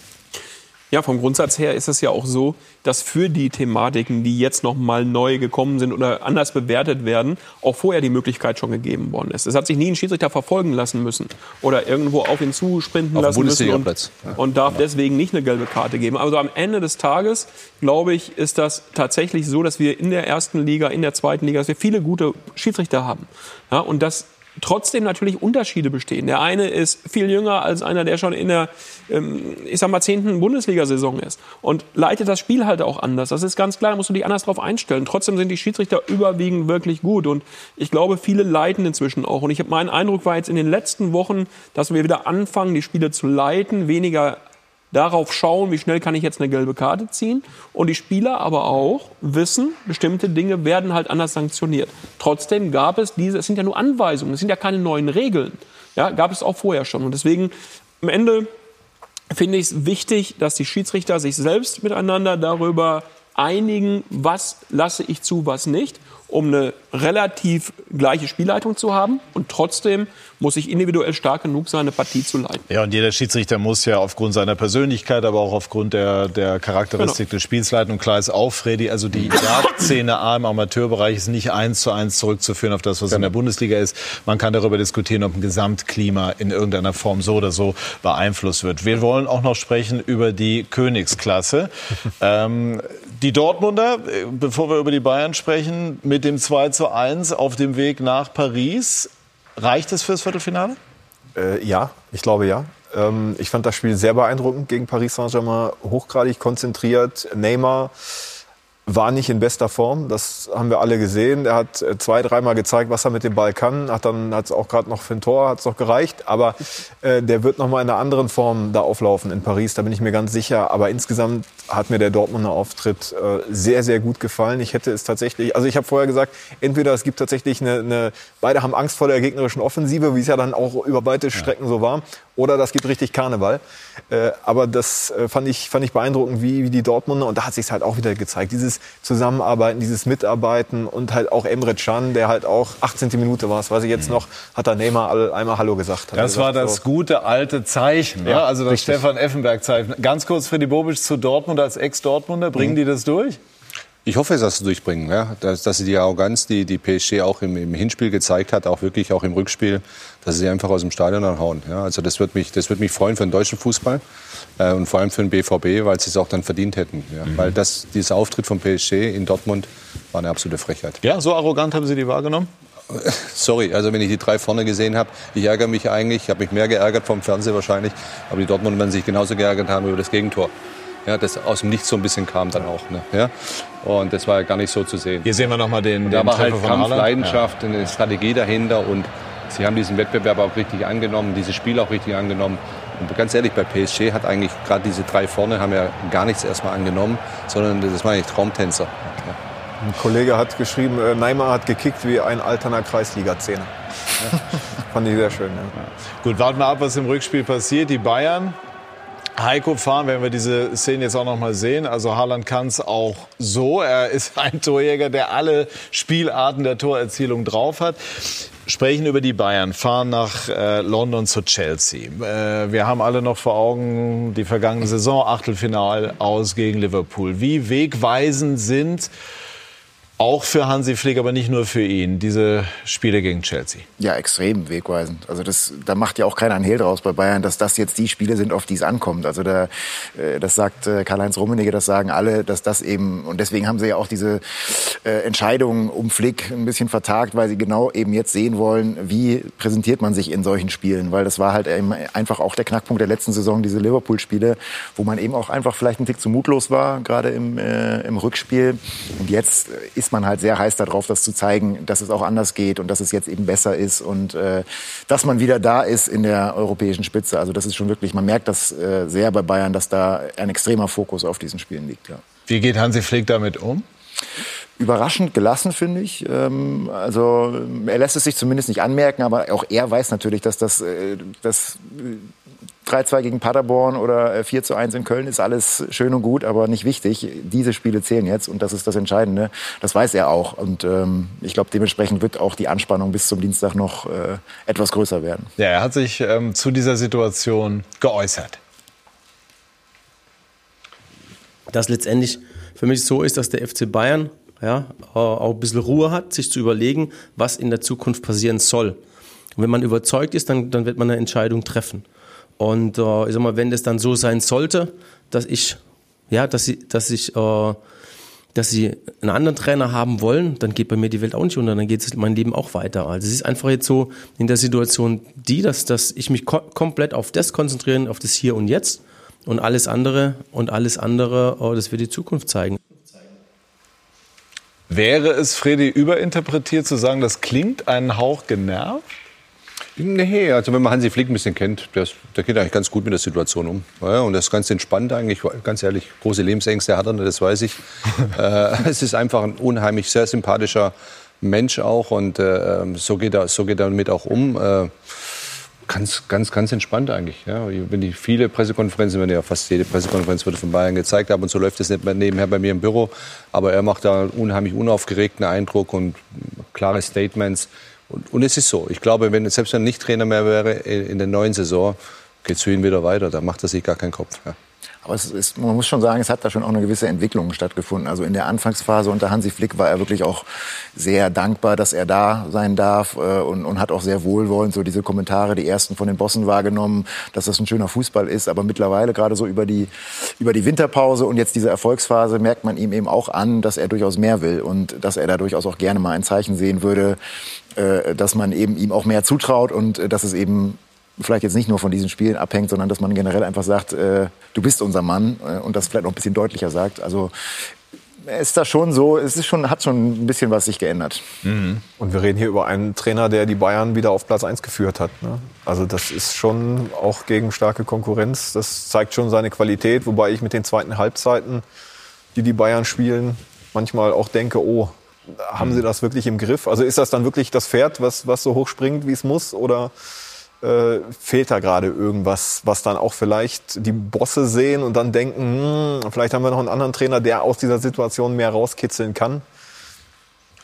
Ja, vom Grundsatz her ist es ja auch so, dass für die Thematiken, die jetzt noch mal neu gekommen sind oder anders bewertet werden, auch vorher die Möglichkeit schon gegeben worden ist. Es hat sich nie ein Schiedsrichter verfolgen lassen müssen oder irgendwo auf ihn zusprinten Auf lassen müssen und. Ja. und darf deswegen nicht eine gelbe Karte geben. Also am Ende des Tages, glaube ich, ist das tatsächlich so, dass wir in der ersten Liga, in der zweiten Liga, dass wir viele gute Schiedsrichter haben. Ja, und das trotzdem natürlich Unterschiede bestehen. Der eine ist viel jünger als einer, der schon in der, ähm, ich sag mal, zehnten Bundesliga-Saison ist und leitet das Spiel halt auch anders. Das ist ganz klar, da musst du dich anders drauf einstellen. Trotzdem sind die Schiedsrichter überwiegend wirklich gut und ich glaube, viele leiten inzwischen auch. Und ich habe mein Eindruck war jetzt in den letzten Wochen, dass wir wieder anfangen, die Spiele zu leiten, weniger darauf schauen, wie schnell kann ich jetzt eine gelbe Karte ziehen. Und die Spieler aber auch wissen, bestimmte Dinge werden halt anders sanktioniert. Trotzdem gab es diese, es sind ja nur Anweisungen, es sind ja keine neuen Regeln. Ja, gab es auch vorher schon. Und deswegen am Ende finde ich es wichtig, dass die Schiedsrichter sich selbst miteinander darüber einigen, was lasse ich zu, was nicht um eine relativ gleiche Spielleitung zu haben. Und trotzdem muss ich individuell stark genug sein, eine Partie zu leiten. Ja, und jeder Schiedsrichter muss ja aufgrund seiner Persönlichkeit, aber auch aufgrund der, der Charakteristik Genau. des Spiels leiten. Und klar ist auch, Freddy, also die Jagdszene A im Amateurbereich ist nicht eins zu eins zurückzuführen auf das, was in der Bundesliga ist. Man kann darüber diskutieren, ob ein Gesamtklima in irgendeiner Form so oder so beeinflusst wird. Wir wollen auch noch sprechen über die Königsklasse. ähm, die Dortmunder, äh, bevor wir über die Bayern sprechen, mit dem 2 zu 1 auf dem Weg nach Paris. Reicht es fürs Viertelfinale? Äh, ja, ich glaube ja. Ähm, ich fand das Spiel sehr beeindruckend gegen Paris Saint-Germain, hochgradig konzentriert. Neymar war nicht in bester Form, das haben wir alle gesehen. Er hat äh, zwei, dreimal gezeigt, was er mit dem Ball kann. Hat dann hat's auch gerade noch für ein Tor, hat's noch gereicht. Aber äh, der wird noch mal in einer anderen Form da auflaufen in Paris. Da bin ich mir ganz sicher. Aber insgesamt hat mir der Dortmunder Auftritt äh, sehr, sehr gut gefallen. Ich hätte es tatsächlich, also ich habe vorher gesagt, entweder es gibt tatsächlich eine, eine, beide haben Angst vor der gegnerischen Offensive, wie es ja dann auch über weite Strecken so war, oder das gibt richtig Karneval. Äh, aber das äh, fand ich fand ich beeindruckend, wie, wie die Dortmunder und da hat sich halt auch wieder gezeigt, dieses Zusammenarbeiten, dieses Mitarbeiten und halt auch Emre Can, der halt auch 18. Minute war, es weiß ich jetzt noch, hat da Neymar einmal Hallo gesagt. Hat Das er war gesagt, das so. gute alte Zeichen, ja, Ja, also das richtig. Stefan Effenberg-Zeichen. Ganz kurz Freddy Bobic zu Dortmund als Ex-Dortmunder. Bringen Mhm. die das durch? Ich hoffe, dass sie durchbringen, ja. dass, dass sie die Arroganz, die die PSG auch im, im Hinspiel gezeigt hat, auch wirklich auch im Rückspiel, dass sie sie einfach aus dem Stadion dann hauen. Ja. Also das wird mich, das wird mich freuen für den deutschen Fußball äh, und vor allem für den BVB, weil sie es auch dann verdient hätten. Ja. Weil das, dieser Auftritt von PSG in Dortmund war eine absolute Frechheit. Ja, so arrogant haben Sie die wahrgenommen? Sorry, also wenn ich die drei vorne gesehen habe, ich ärgere mich eigentlich, ich habe mich mehr geärgert vom Fernseher wahrscheinlich, aber die Dortmunder werden sich genauso geärgert haben über das Gegentor. Ja, das aus dem Nichts so ein bisschen kam dann auch. Ne? Ja? Und das war ja gar nicht so zu sehen. Hier sehen wir nochmal den, Und den da war halt von Kampf, Haaland. Leidenschaft, eine Strategie dahinter und sie haben diesen Wettbewerb auch richtig angenommen, dieses Spiel auch richtig angenommen. Und ganz ehrlich, bei PSG hat eigentlich gerade diese drei vorne haben ja gar nichts erstmal angenommen, sondern das waren eigentlich Traumtänzer. Ja. Ein Kollege hat geschrieben, äh, Neymar hat gekickt wie ein alterner Kreisliga-Zehner. Ja, fand ich sehr schön. Ja. Gut, warten wir ab, was im Rückspiel passiert. Die Bayern, Heiko fahren, werden wir diese Szene jetzt auch noch mal sehen. Also Haaland kann es auch so. Er ist ein Torjäger, der alle Spielarten der Torerzielung drauf hat. Sprechen über die Bayern, fahren nach äh, London zu Chelsea. Äh, wir haben alle noch vor Augen die vergangene Saison, Achtelfinal aus gegen Liverpool. Wie wegweisend sind auch für Hansi Flick, aber nicht nur für ihn, diese Spiele gegen Chelsea? Ja, extrem wegweisend. Also das, da macht ja auch keiner einen Hehl draus bei Bayern, dass das jetzt die Spiele sind, auf die es ankommt. Also da, äh, das sagt äh, Karl-Heinz Rummenigge, das sagen alle, dass das eben, und deswegen haben sie ja auch diese äh, Entscheidung um Flick ein bisschen vertagt, weil sie genau eben jetzt sehen wollen, wie präsentiert man sich in solchen Spielen. Weil das war halt eben einfach auch der Knackpunkt der letzten Saison, diese Liverpool-Spiele, wo man eben auch einfach vielleicht ein Tick zu mutlos war, gerade im, äh, im Rückspiel. Und jetzt ist man halt sehr heiß darauf, das zu zeigen, dass es auch anders geht und dass es jetzt eben besser ist und äh, dass man wieder da ist in der europäischen Spitze. Also das ist schon wirklich, man merkt das äh, sehr bei Bayern, dass da ein extremer Fokus auf diesen Spielen liegt. Ja. Wie geht Hansi Flick damit um? Überraschend gelassen, finde ich. Ähm, also er lässt es sich zumindest nicht anmerken, aber auch er weiß natürlich, dass das, äh, das 3-2 gegen Paderborn oder äh, 4 zu 1 in Köln ist alles schön und gut, aber nicht wichtig. Diese Spiele zählen jetzt und das ist das Entscheidende. Das weiß er auch. Und ähm, ich glaube, dementsprechend wird auch die Anspannung bis zum Dienstag noch äh, etwas größer werden. Ja, er hat sich ähm, zu dieser Situation geäußert. dass letztendlich für mich so ist, dass der FC Bayern ja, auch ein bisschen Ruhe hat, sich zu überlegen, was in der Zukunft passieren soll. Und wenn man überzeugt ist, dann, dann wird man eine Entscheidung treffen. Und äh, ich sag mal, wenn das dann so sein sollte, dass ich, ja, dass ich, dass ich, äh, dass sie einen anderen Trainer haben wollen, dann geht bei mir die Welt auch nicht unter, dann geht mein Leben auch weiter. Also es ist einfach jetzt so in der Situation die, dass, dass ich mich ko komplett auf das konzentrieren, auf das Hier und Jetzt und alles andere und alles andere, oh, das wird die Zukunft zeigen. Wäre es, Freddy, überinterpretiert zu sagen, das klingt einen Hauch genervt? Nee, also wenn man Hansi Flick ein bisschen kennt, der, der geht eigentlich ganz gut mit der Situation um. Ja, und das ist ganz entspannt eigentlich, ganz ehrlich, große Lebensängste hat er, das weiß ich. äh, es ist einfach ein unheimlich sehr sympathischer Mensch auch und äh, so, geht er, so geht er damit auch um. Äh, ganz, ganz, ganz entspannt eigentlich. Ja. Wenn die viele Pressekonferenzen, wenn ja fast jede Pressekonferenz wurde von Bayern gezeigt, ab und so läuft das nicht mehr nebenher bei mir im Büro. Aber er macht da einen unheimlich unaufgeregten Eindruck und klare Statements. Und, und es ist so. Ich glaube, wenn selbst wenn er nicht Trainer mehr wäre in der neuen Saison, geht es für ihn wieder weiter. Da macht er sich gar keinen Kopf. Ja. Aber es ist, man muss schon sagen, es hat da schon auch eine gewisse Entwicklung stattgefunden. Also in der Anfangsphase unter Hansi Flick war er wirklich auch sehr dankbar, dass er da sein darf äh, und, und hat auch sehr wohlwollend so diese Kommentare, die ersten von den Bossen wahrgenommen, dass das ein schöner Fußball ist. Aber mittlerweile gerade so über die, über die Winterpause und jetzt diese Erfolgsphase merkt man ihm eben auch an, dass er durchaus mehr will und dass er da durchaus auch gerne mal ein Zeichen sehen würde, äh, dass man eben ihm auch mehr zutraut und äh, dass es eben vielleicht jetzt nicht nur von diesen Spielen abhängt, sondern dass man generell einfach sagt, äh, du bist unser Mann äh, und das vielleicht noch ein bisschen deutlicher sagt. Also ist das schon so, es ist schon, hat schon ein bisschen was sich geändert. Mhm. Und wir reden hier über einen Trainer, der die Bayern wieder auf Platz 1 geführt hat. Ne? Also das ist schon auch gegen starke Konkurrenz. Das zeigt schon seine Qualität, wobei ich mit den zweiten Halbzeiten, die die Bayern spielen, manchmal auch denke, oh, haben sie das wirklich im Griff? Also ist das dann wirklich das Pferd, was, was so hoch springt, wie es muss? Oder äh, fehlt da gerade irgendwas, was dann auch vielleicht die Bosse sehen und dann denken, hm, vielleicht haben wir noch einen anderen Trainer, der aus dieser Situation mehr rauskitzeln kann.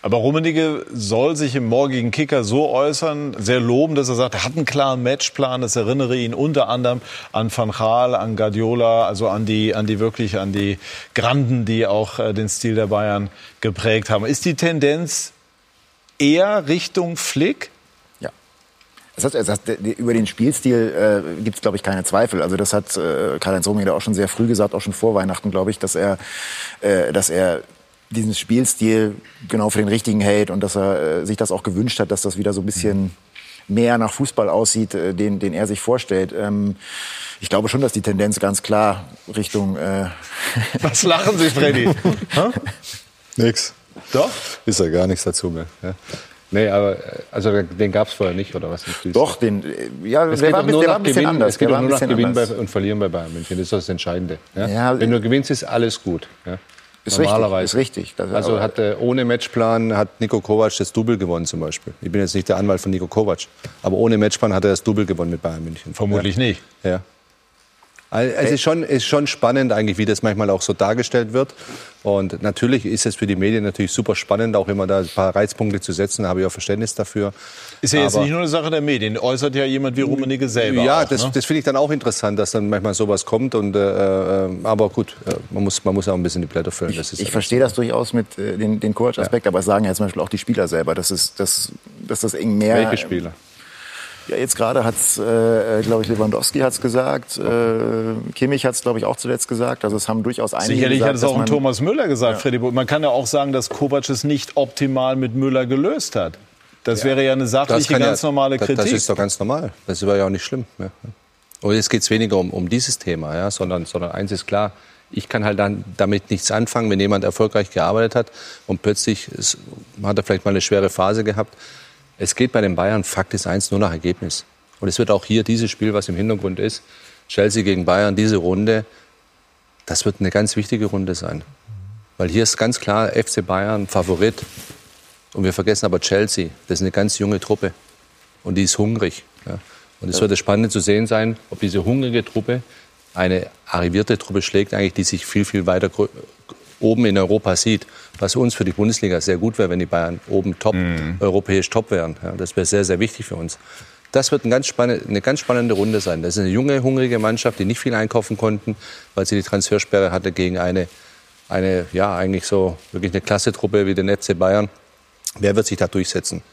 Aber Rummenigge soll sich im morgigen Kicker so äußern, sehr loben, dass er sagt, er hat einen klaren Matchplan. Das erinnere ihn unter anderem an Van Gaal, an Guardiola, also an die, an die wirklich, an die Granden, die auch äh, den Stil der Bayern geprägt haben. Ist die Tendenz eher Richtung Flick? Das heißt, das heißt, über den Spielstil äh, gibt es, glaube ich, keine Zweifel. Also das hat äh, Karl-Heinz Rummenigge auch schon sehr früh gesagt, auch schon vor Weihnachten, glaube ich, dass er, äh, dass er diesen Spielstil genau für den richtigen hält und dass er äh, sich das auch gewünscht hat, dass das wieder so ein bisschen mehr nach Fußball aussieht, äh, den, den er sich vorstellt. Ähm, ich glaube schon, dass die Tendenz ganz klar Richtung. Äh Was lachen Sie, Freddy? Nix. Doch? Ist ja gar nichts dazu mehr. Ja. Nee, aber also den gab es vorher nicht, oder was? Doch, den, ja, es der geht war, nur der nach Gewinn, anders. Es geht doch nur nach Gewinnen bei, und Verlieren bei Bayern München. Das ist das Entscheidende. Ja? Ja, Wenn du gewinnst, ist alles gut. Ja? Ist Normalerweise. Richtig, ist richtig. also hat, äh, ohne Matchplan hat Nico Kovac das Double gewonnen zum Beispiel. Ich bin jetzt nicht der Anwalt von Nico Kovac. Aber ohne Matchplan hat er das Double gewonnen mit Bayern München. Vermutlich nicht. Ja. Also es ist schon, ist schon spannend eigentlich, wie das manchmal auch so dargestellt wird. Und natürlich ist es für die Medien natürlich super spannend, auch immer da ein paar Reizpunkte zu setzen. Da habe ich auch Verständnis dafür. Ist ja jetzt Aber, nicht nur eine Sache der Medien. Äußert ja jemand wie Rummenigge selber. Ja, auch, das, ne? das finde ich dann auch interessant, dass dann manchmal sowas kommt. Und, äh, äh aber gut, äh, man muss, man muss auch ein bisschen die Blätter füllen. ich, ich verstehe das durchaus mit äh, den, den Coach-Aspekt, ja. aber es sagen ja zum Beispiel auch die Spieler selber, dass, es, dass, dass das eng mehr... Welche Spieler? Ja, jetzt gerade hat es, äh, glaube ich, Lewandowski hat es gesagt. Äh, Kimmich hat es, glaube ich, auch zuletzt gesagt. Also es haben durchaus einige Sicherlich gesagt, hat es auch ein Thomas Müller gesagt, ja. Freddy. Man kann ja auch sagen, dass Kovac es nicht optimal mit Müller gelöst hat. Das ja. wäre ja eine sachliche, ganz ja, normale Kritik. Das, das, ist doch ganz normal. Das war ja auch nicht schlimm. Ja. Und jetzt geht es weniger um, um dieses Thema, ja, sondern, sondern eins ist klar, ich kann halt dann damit nichts anfangen, wenn jemand erfolgreich gearbeitet hat und plötzlich ist, hat er vielleicht mal eine schwere Phase gehabt es geht bei den Bayern Fakt ist eins nur nach Ergebnis. Und es wird auch hier dieses Spiel, was im Hintergrund ist, Chelsea gegen Bayern, diese Runde, das wird eine ganz wichtige Runde sein. Weil hier ist ganz klar FC Bayern Favorit. Und wir vergessen aber Chelsea. Das ist eine ganz junge Truppe. Und die ist hungrig. Ja. Und es wird spannend zu sehen sein, ob diese hungrige Truppe eine arrivierte Truppe schlägt, eigentlich, die sich viel, viel weiter oben in Europa sieht, was uns für die Bundesliga sehr gut wäre, wenn die Bayern oben top, mhm. europäisch top wären. Ja, das wäre sehr, sehr wichtig für uns. Das wird eine ganz, spannende, eine ganz spannende Runde sein. Das ist eine junge, hungrige Mannschaft, die nicht viel einkaufen konnten, weil sie die Transfersperre hatte gegen eine, eine ja, eigentlich so wirklich eine Klasse-Truppe wie den FC Bayern. Wer wird sich da durchsetzen?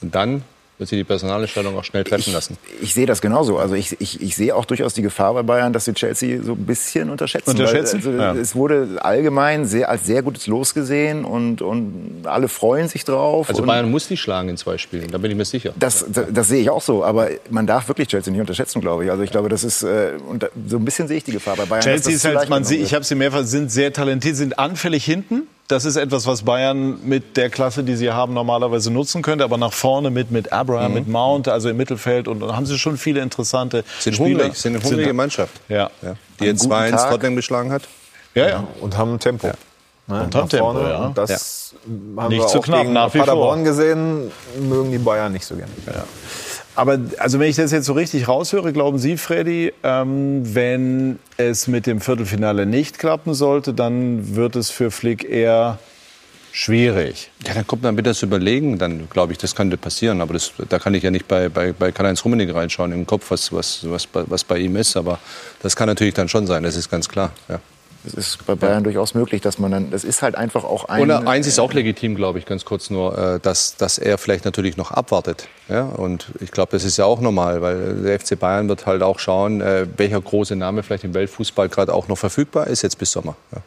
Und dann wird sie die Personalentscheidung auch schnell treffen lassen. Ich sehe das genauso. Also ich, ich, ich sehe auch durchaus die Gefahr bei Bayern, dass sie Chelsea so ein bisschen unterschätzen. Unterschätzen? Weil, also, Ja. Es wurde allgemein sehr, als sehr gutes Los gesehen und, und alle freuen sich drauf. Also und Bayern muss die schlagen in zwei Spielen, da bin ich mir sicher. das, das, das sehe ich auch so, aber man darf wirklich Chelsea nicht unterschätzen, glaube ich. Also ich glaube, das ist äh, und so ein bisschen sehe ich die Gefahr bei Bayern. Chelsea ist halt, man sieht, ich habe sie mehrfach, sind sehr talentiert, sind anfällig hinten. Das ist etwas, was Bayern mit der Klasse, die sie haben, normalerweise nutzen könnte. Aber nach vorne mit, mit Abraham, Mhm. mit Mount, also im Mittelfeld. Und dann haben sie schon viele interessante Sind Spieler. hungrig, sind eine hungrige Mannschaft. Ja. Die jetzt 2-1 Tottenham geschlagen hat. Ja, ja. Und haben Tempo. Ne, Und haben Tempo, vorne. ja. Und das haben Nicht wir zu auch knapp, gegen nach Paderborn vor. gesehen, mögen die Bayern nicht so gerne. Aber also wenn ich das jetzt so richtig raushöre, glauben Sie, Freddy, ähm, wenn es mit dem Viertelfinale nicht klappen sollte, dann wird es für Flick eher schwierig. Ja, dann kommt man bitte das Überlegen, dann glaube ich, das könnte passieren. Aber das, da kann ich ja nicht bei, bei, bei Karl-Heinz Rummenigge reinschauen im Kopf, was, was, was, bei- was bei ihm ist. Aber das kann natürlich dann schon sein, das ist ganz klar. Ja. Es ist bei Bayern durchaus möglich, dass man dann, das ist halt einfach auch ein. Und eins ist auch legitim, glaube ich, ganz kurz nur, äh, dass, dass er vielleicht natürlich noch abwartet. Ja? Und ich glaube, das ist ja auch normal, weil der FC Bayern wird halt auch schauen, äh, welcher große Name vielleicht im Weltfußball gerade auch noch verfügbar ist jetzt bis Sommer. Ja.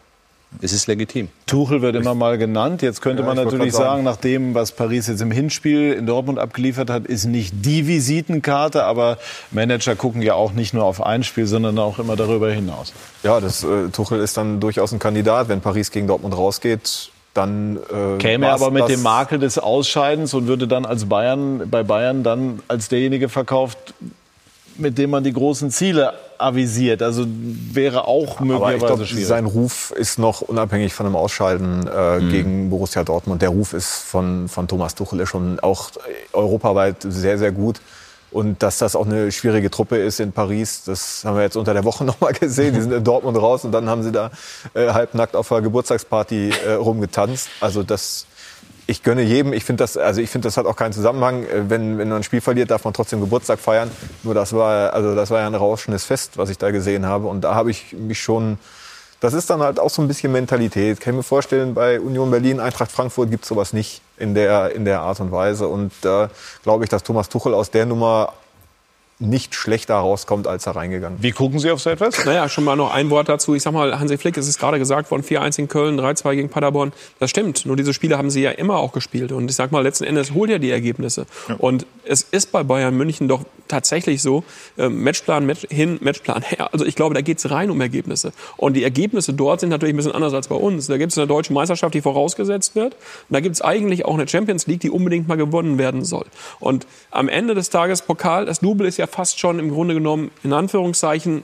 Es ist legitim. Tuchel wird immer mal genannt. Jetzt könnte Ja, man natürlich sagen, sagen. nach dem, was Paris jetzt im Hinspiel in Dortmund abgeliefert hat, ist nicht die Visitenkarte. Aber Manager gucken ja auch nicht nur auf ein Spiel, sondern auch immer darüber hinaus. Ja, das, äh, Tuchel ist dann durchaus ein Kandidat. Wenn Paris gegen Dortmund rausgeht, dann äh, Käme er aber mit dem Makel des Ausscheidens und würde dann als Bayern, bei Bayern dann als derjenige verkauft, mit dem man die großen Ziele avisiert. Also wäre auch Aber ich möglicherweise schwierig. sein Ruf ist noch unabhängig von dem Ausscheiden äh, Mhm. gegen Borussia Dortmund. Der Ruf ist von, von Thomas Tuchel ist schon auch europaweit sehr, sehr gut. Und dass das auch eine schwierige Truppe ist in Paris, das haben wir jetzt unter der Woche noch mal gesehen. Die sind in Dortmund raus und dann haben sie da äh, halbnackt auf einer Geburtstagsparty äh, rumgetanzt. Also das, ich gönne jedem. Ich finde das, also ich finde, das hat auch keinen Zusammenhang. Äh, Wenn, wenn man ein Spiel verliert, darf man trotzdem Geburtstag feiern. Nur das war, also das war ja ein rauschendes Fest, was ich da gesehen habe. Und da habe ich mich schon, das ist dann halt auch so ein bisschen Mentalität. Kann ich mir vorstellen, bei Union Berlin, Eintracht Frankfurt gibt es sowas nicht in der, in der Art und Weise. Und da glaube ich, dass Thomas Tuchel aus der Nummer nicht schlechter rauskommt, als er reingegangen ist. Wie gucken Sie auf so etwas? Naja, schon mal noch ein Wort dazu. Ich sag mal, Hansi Flick, es ist gerade gesagt worden, 4-1 in Köln, 3-2 gegen Paderborn. Das stimmt. Nur diese Spiele haben sie ja immer auch gespielt. Und ich sag mal, letzten Endes holt er die Ergebnisse. Und es ist bei Bayern München doch tatsächlich so, äh, Matchplan Match hin, Matchplan her. Also ich glaube, da geht's rein um Ergebnisse. Und die Ergebnisse dort sind natürlich ein bisschen anders als bei uns. Da gibt's eine deutsche Meisterschaft, die vorausgesetzt wird. Und da gibt's eigentlich auch eine Champions League, die unbedingt mal gewonnen werden soll. Und am Ende des Tages Pokal, das Double ist ja fast schon im Grunde genommen, in Anführungszeichen,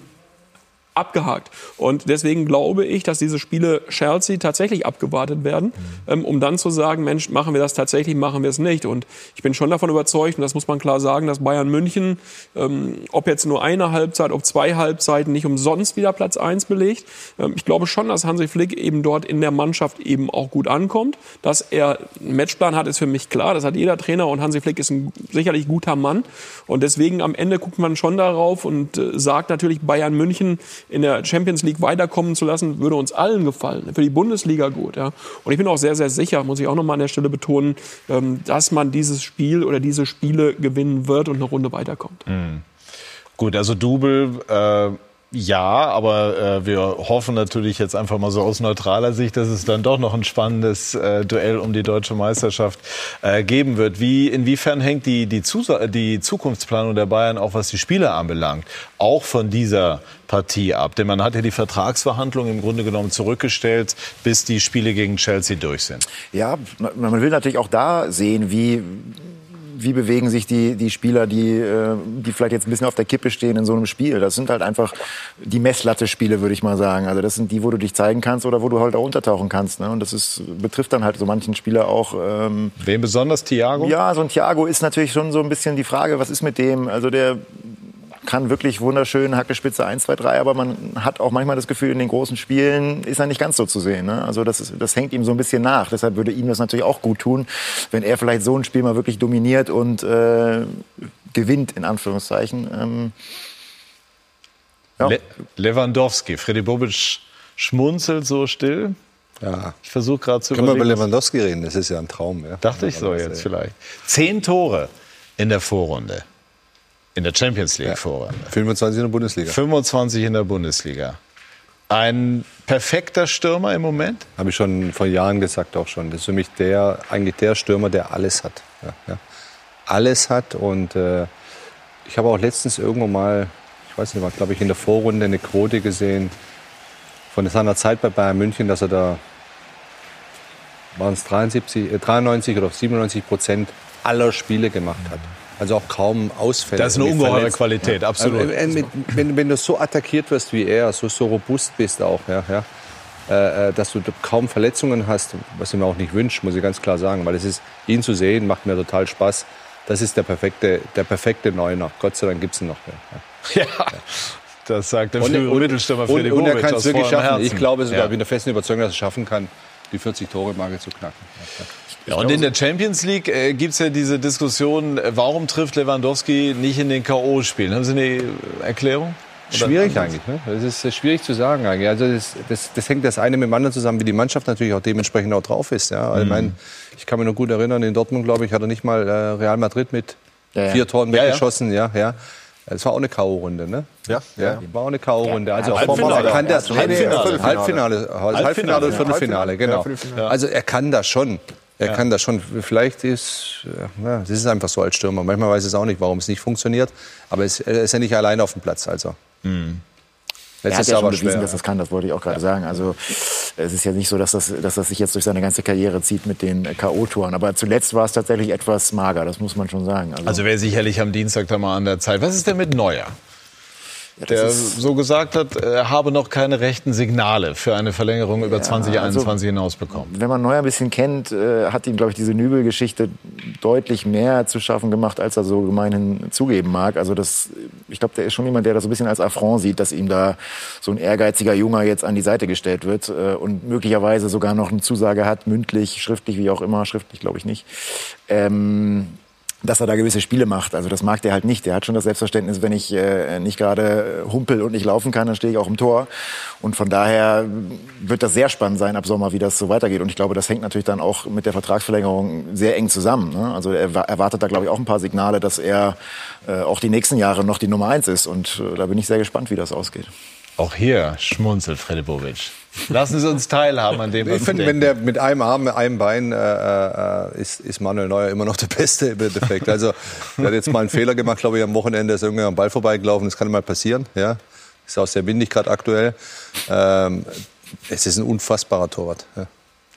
abgehakt. Und deswegen glaube ich, dass diese Spiele Chelsea tatsächlich abgewartet werden, ähm, um dann zu sagen, Mensch, machen wir das tatsächlich, machen wir es nicht. Und ich bin schon davon überzeugt, und das muss man klar sagen, dass Bayern München, ähm, ob jetzt nur eine Halbzeit, ob zwei Halbzeiten, nicht umsonst wieder Platz eins belegt. Ähm, ich glaube schon, dass Hansi Flick eben dort in der Mannschaft eben auch gut ankommt. Dass er einen Matchplan hat, ist für mich klar. Das hat jeder Trainer und Hansi Flick ist ein sicherlich guter Mann. Und deswegen am Ende guckt man schon darauf und äh, sagt natürlich, Bayern München in der Champions League weiterkommen zu lassen, würde uns allen gefallen. Für die Bundesliga gut. Ja. Und ich bin auch sehr, sehr sicher, muss ich auch nochmal an der Stelle betonen, ähm, dass man dieses Spiel oder diese Spiele gewinnen wird und eine Runde weiterkommt. Mhm. Gut, also Double, äh, ja, aber äh, wir hoffen natürlich jetzt einfach mal so aus neutraler Sicht, dass es dann doch noch ein spannendes äh, Duell um die deutsche Meisterschaft äh, geben wird. Wie, inwiefern hängt die, die, Zusa die Zukunftsplanung der Bayern auch was die Spieler anbelangt, auch von dieser Partie ab? Denn man hat ja die Vertragsverhandlungen im Grunde genommen zurückgestellt, bis die Spiele gegen Chelsea durch sind. Ja, man will natürlich auch da sehen, wie, wie bewegen sich die, die Spieler, die, äh, die vielleicht jetzt ein bisschen auf der Kippe stehen in so einem Spiel. Das sind halt einfach die Messlatte-Spiele, würde ich mal sagen. Also das sind die, wo du dich zeigen kannst oder wo du halt auch untertauchen kannst. Ne? Und das ist, betrifft dann halt so manchen Spieler auch. Ähm, Wen besonders, Thiago? Ja, so ein Thiago ist natürlich schon so ein bisschen die Frage, was ist mit dem? Also der kann wirklich wunderschön Hackespitze 1, 2, 3, aber man hat auch manchmal das Gefühl, in den großen Spielen ist er nicht ganz so zu sehen. Ne? Also das, ist, das hängt ihm so ein bisschen nach. Deshalb würde ihm das natürlich auch gut tun, wenn er vielleicht so ein Spiel mal wirklich dominiert und äh, gewinnt, in Anführungszeichen. Ähm, Le Lewandowski, Freddy Bobic schmunzelt so still. Ja. Ich versuche gerade zu Können wir überlegen. über Lewandowski reden? Das ist ja ein Traum. Ja. Dachte ich so jetzt vielleicht. Zehn Tore in der Vorrunde. In der Champions League Vorrunde. 25 in der Bundesliga. 25 in der Bundesliga. Ein perfekter Stürmer im Moment? Habe ich schon vor Jahren gesagt auch schon. Das ist für mich der, eigentlich der Stürmer, der alles hat. Ja, ja. Alles hat und äh, ich habe auch letztens irgendwo mal, ich weiß nicht, war glaube ich in der Vorrunde eine Quote gesehen von seiner Zeit bei Bayern München, dass er da waren es 73, äh, 93 oder 97 Prozent aller Spiele gemacht hat. Also auch kaum Ausfälle. Das ist eine ungeheure Verletz- Qualität, absolut. Äh, äh, mit, wenn, wenn du so attackiert wirst wie er, so, so robust bist auch, ja, ja, äh, äh, dass du kaum Verletzungen hast, was ich mir auch nicht wünsche, muss ich ganz klar sagen, weil es ist, ihn zu sehen, macht mir total Spaß. Das ist der perfekte, der perfekte Neuner. Gott sei Dank gibt es ihn noch. Ja. Ja, das sagt der Und, frühere und, Mittelstürmer und, Freddy und er Bobic kann es wirklich schaffen. Ich glaube sogar, Ja. ich bin der festen Überzeugung, dass er es schaffen kann, die 40-Tore-Marke zu knacken. Ja, und in der Champions League äh, gibt es ja diese Diskussion, äh, warum trifft Lewandowski nicht in den K.O.-Spielen? Haben Sie eine Erklärung? Oder- Schwierig eigentlich. Ne? Das ist äh, schwierig zu sagen eigentlich. Also das, das, das hängt das eine mit dem anderen zusammen, wie die Mannschaft natürlich auch dementsprechend auch drauf ist. Ja? Also Ich, Mhm. mein, ich kann mich noch gut erinnern, in Dortmund, glaube ich, hat er nicht mal äh, Real Madrid mit Ja, ja. vier Toren Ja, ja. weggeschossen. Ja, ja. Das war auch eine K.O.-Runde, ne? Ja, ja. War auch eine K.O.-Runde. Also Halbfinale. er kann das. Ja, Nee, nee, Halbfinale. Halbfinale. Halbfinale, Halbfinale und Viertelfinale, genau. Ja, Viertelfinale. Also er kann das schon. Er Ja. kann das schon. Vielleicht ist, ja, das ist einfach so als Stürmer. Manchmal weiß es auch nicht, warum es nicht funktioniert. Aber es, er ist ja nicht alleine auf dem Platz. Also. Er Jetzt hat ist ja aber schon bewiesen, schwer. dass das kann, das wollte ich auch gerade sagen. Also es ist ja nicht so, dass das, dass das sich jetzt durch seine ganze Karriere zieht mit den K.O.-Touren. Aber zuletzt war es tatsächlich etwas mager, das muss man schon sagen. Also, Also wäre sicherlich am Dienstag da mal an der Zeit. Was ist denn mit Neuer? Der so gesagt hat, er habe noch keine rechten Signale für eine Verlängerung über Ja, 2021 also- hinaus bekommen. wenn man Neuer ein bisschen kennt, äh, hat ihm, glaube ich, diese Nübel-Geschichte deutlich mehr zu schaffen gemacht, als er so gemeinhin zugeben mag. Also das, ich glaube, der ist schon jemand, der das so ein bisschen als Affront sieht, dass ihm da so ein ehrgeiziger Junger jetzt an die Seite gestellt wird äh, und möglicherweise sogar noch eine Zusage hat, mündlich, schriftlich, wie auch immer, schriftlich glaube ich nicht. Ähm, dass er da gewisse Spiele macht. Also das mag der halt nicht. Der hat schon das Selbstverständnis, wenn ich äh, nicht gerade humpel und nicht laufen kann, dann stehe ich auch im Tor. Und von daher wird das sehr spannend sein ab Sommer, wie das so weitergeht. Und ich glaube, das hängt natürlich dann auch mit der Vertragsverlängerung sehr eng zusammen. Ne? Also er wa- erwartet da, glaube ich, auch ein paar Signale, dass er äh, auch die nächsten Jahre noch die Nummer eins ist. Und äh, da bin ich sehr gespannt, wie das ausgeht. Auch hier schmunzelt Freddy Bobic. Lassen Sie uns teilhaben an dem, was Ich finde, wenn der mit einem Arm, einem Bein äh, äh, ist, ist Manuel Neuer immer noch der Beste im Endeffekt. Also er hat jetzt mal einen Fehler gemacht, glaube ich, am Wochenende ist irgendwie am Ball vorbeigelaufen. Das kann mal passieren. Ja, ist auch sehr windig gerade aktuell. Ähm, es ist ein unfassbarer Torwart. Ja.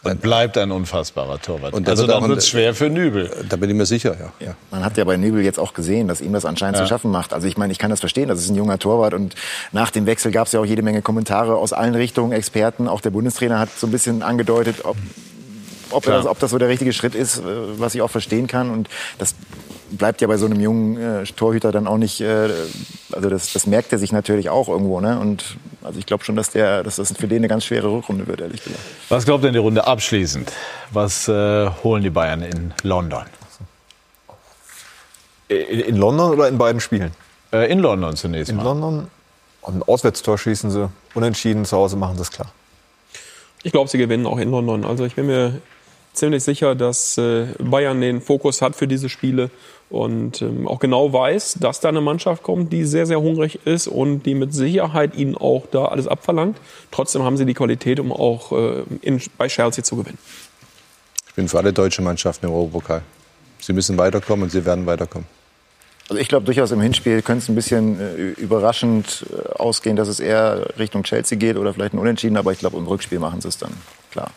Und bleibt ein unfassbarer Torwart. Und also wird auch dann wird es schwer für Nübel. Da bin ich mir sicher. Ja. Ja. Man hat ja bei Nübel jetzt auch gesehen, dass ihm das anscheinend Ja. zu schaffen macht. Also ich meine, ich kann das verstehen, das ist ein junger Torwart und nach dem Wechsel gab es ja auch jede Menge Kommentare aus allen Richtungen, Experten. Auch der Bundestrainer hat so ein bisschen angedeutet, ob, ob, das, ob das so der richtige Schritt ist, äh, was ich auch verstehen kann. Und das bleibt ja bei so einem jungen äh, Torhüter dann auch nicht, äh, also das, das merkt er sich natürlich auch irgendwo. Ne? Und also ich glaube schon, dass, der, dass das für den eine ganz schwere Rückrunde wird, ehrlich gesagt. Was glaubt denn die Runde abschließend? Was äh, holen die Bayern in London? In, in London oder in beiden Spielen? Äh, in London zunächst In mal. London. Ein Auswärtstor schießen sie. Unentschieden zu Hause machen sie es klar. Ich glaube, sie gewinnen auch in London. Also ich bin mir ziemlich sicher, dass äh, Bayern den Fokus hat für diese Spiele und ähm, auch genau weiß, dass da eine Mannschaft kommt, die sehr, sehr hungrig ist und die mit Sicherheit ihnen auch da alles abverlangt. Trotzdem haben sie die Qualität, um auch äh, in, bei Chelsea zu gewinnen. Ich bin für alle deutschen Mannschaften im Europapokal. Sie müssen weiterkommen und sie werden weiterkommen. Also ich glaube durchaus im Hinspiel könnte es ein bisschen äh, überraschend äh, ausgehen, dass es eher Richtung Chelsea geht oder vielleicht ein Unentschieden, aber ich glaube im Rückspiel machen sie es dann, klar.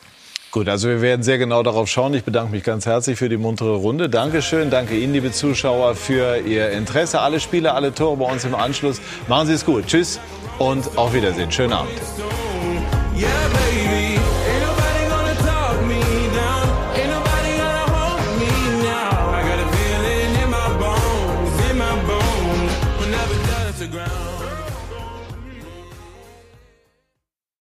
Gut, also wir werden sehr genau darauf schauen. Ich bedanke mich ganz herzlich für die muntere Runde. Dankeschön, danke Ihnen, liebe Zuschauer, für Ihr Interesse. Alle Spiele, alle Tore bei uns im Anschluss. Machen Sie es gut. Tschüss und auf Wiedersehen. Schönen Abend.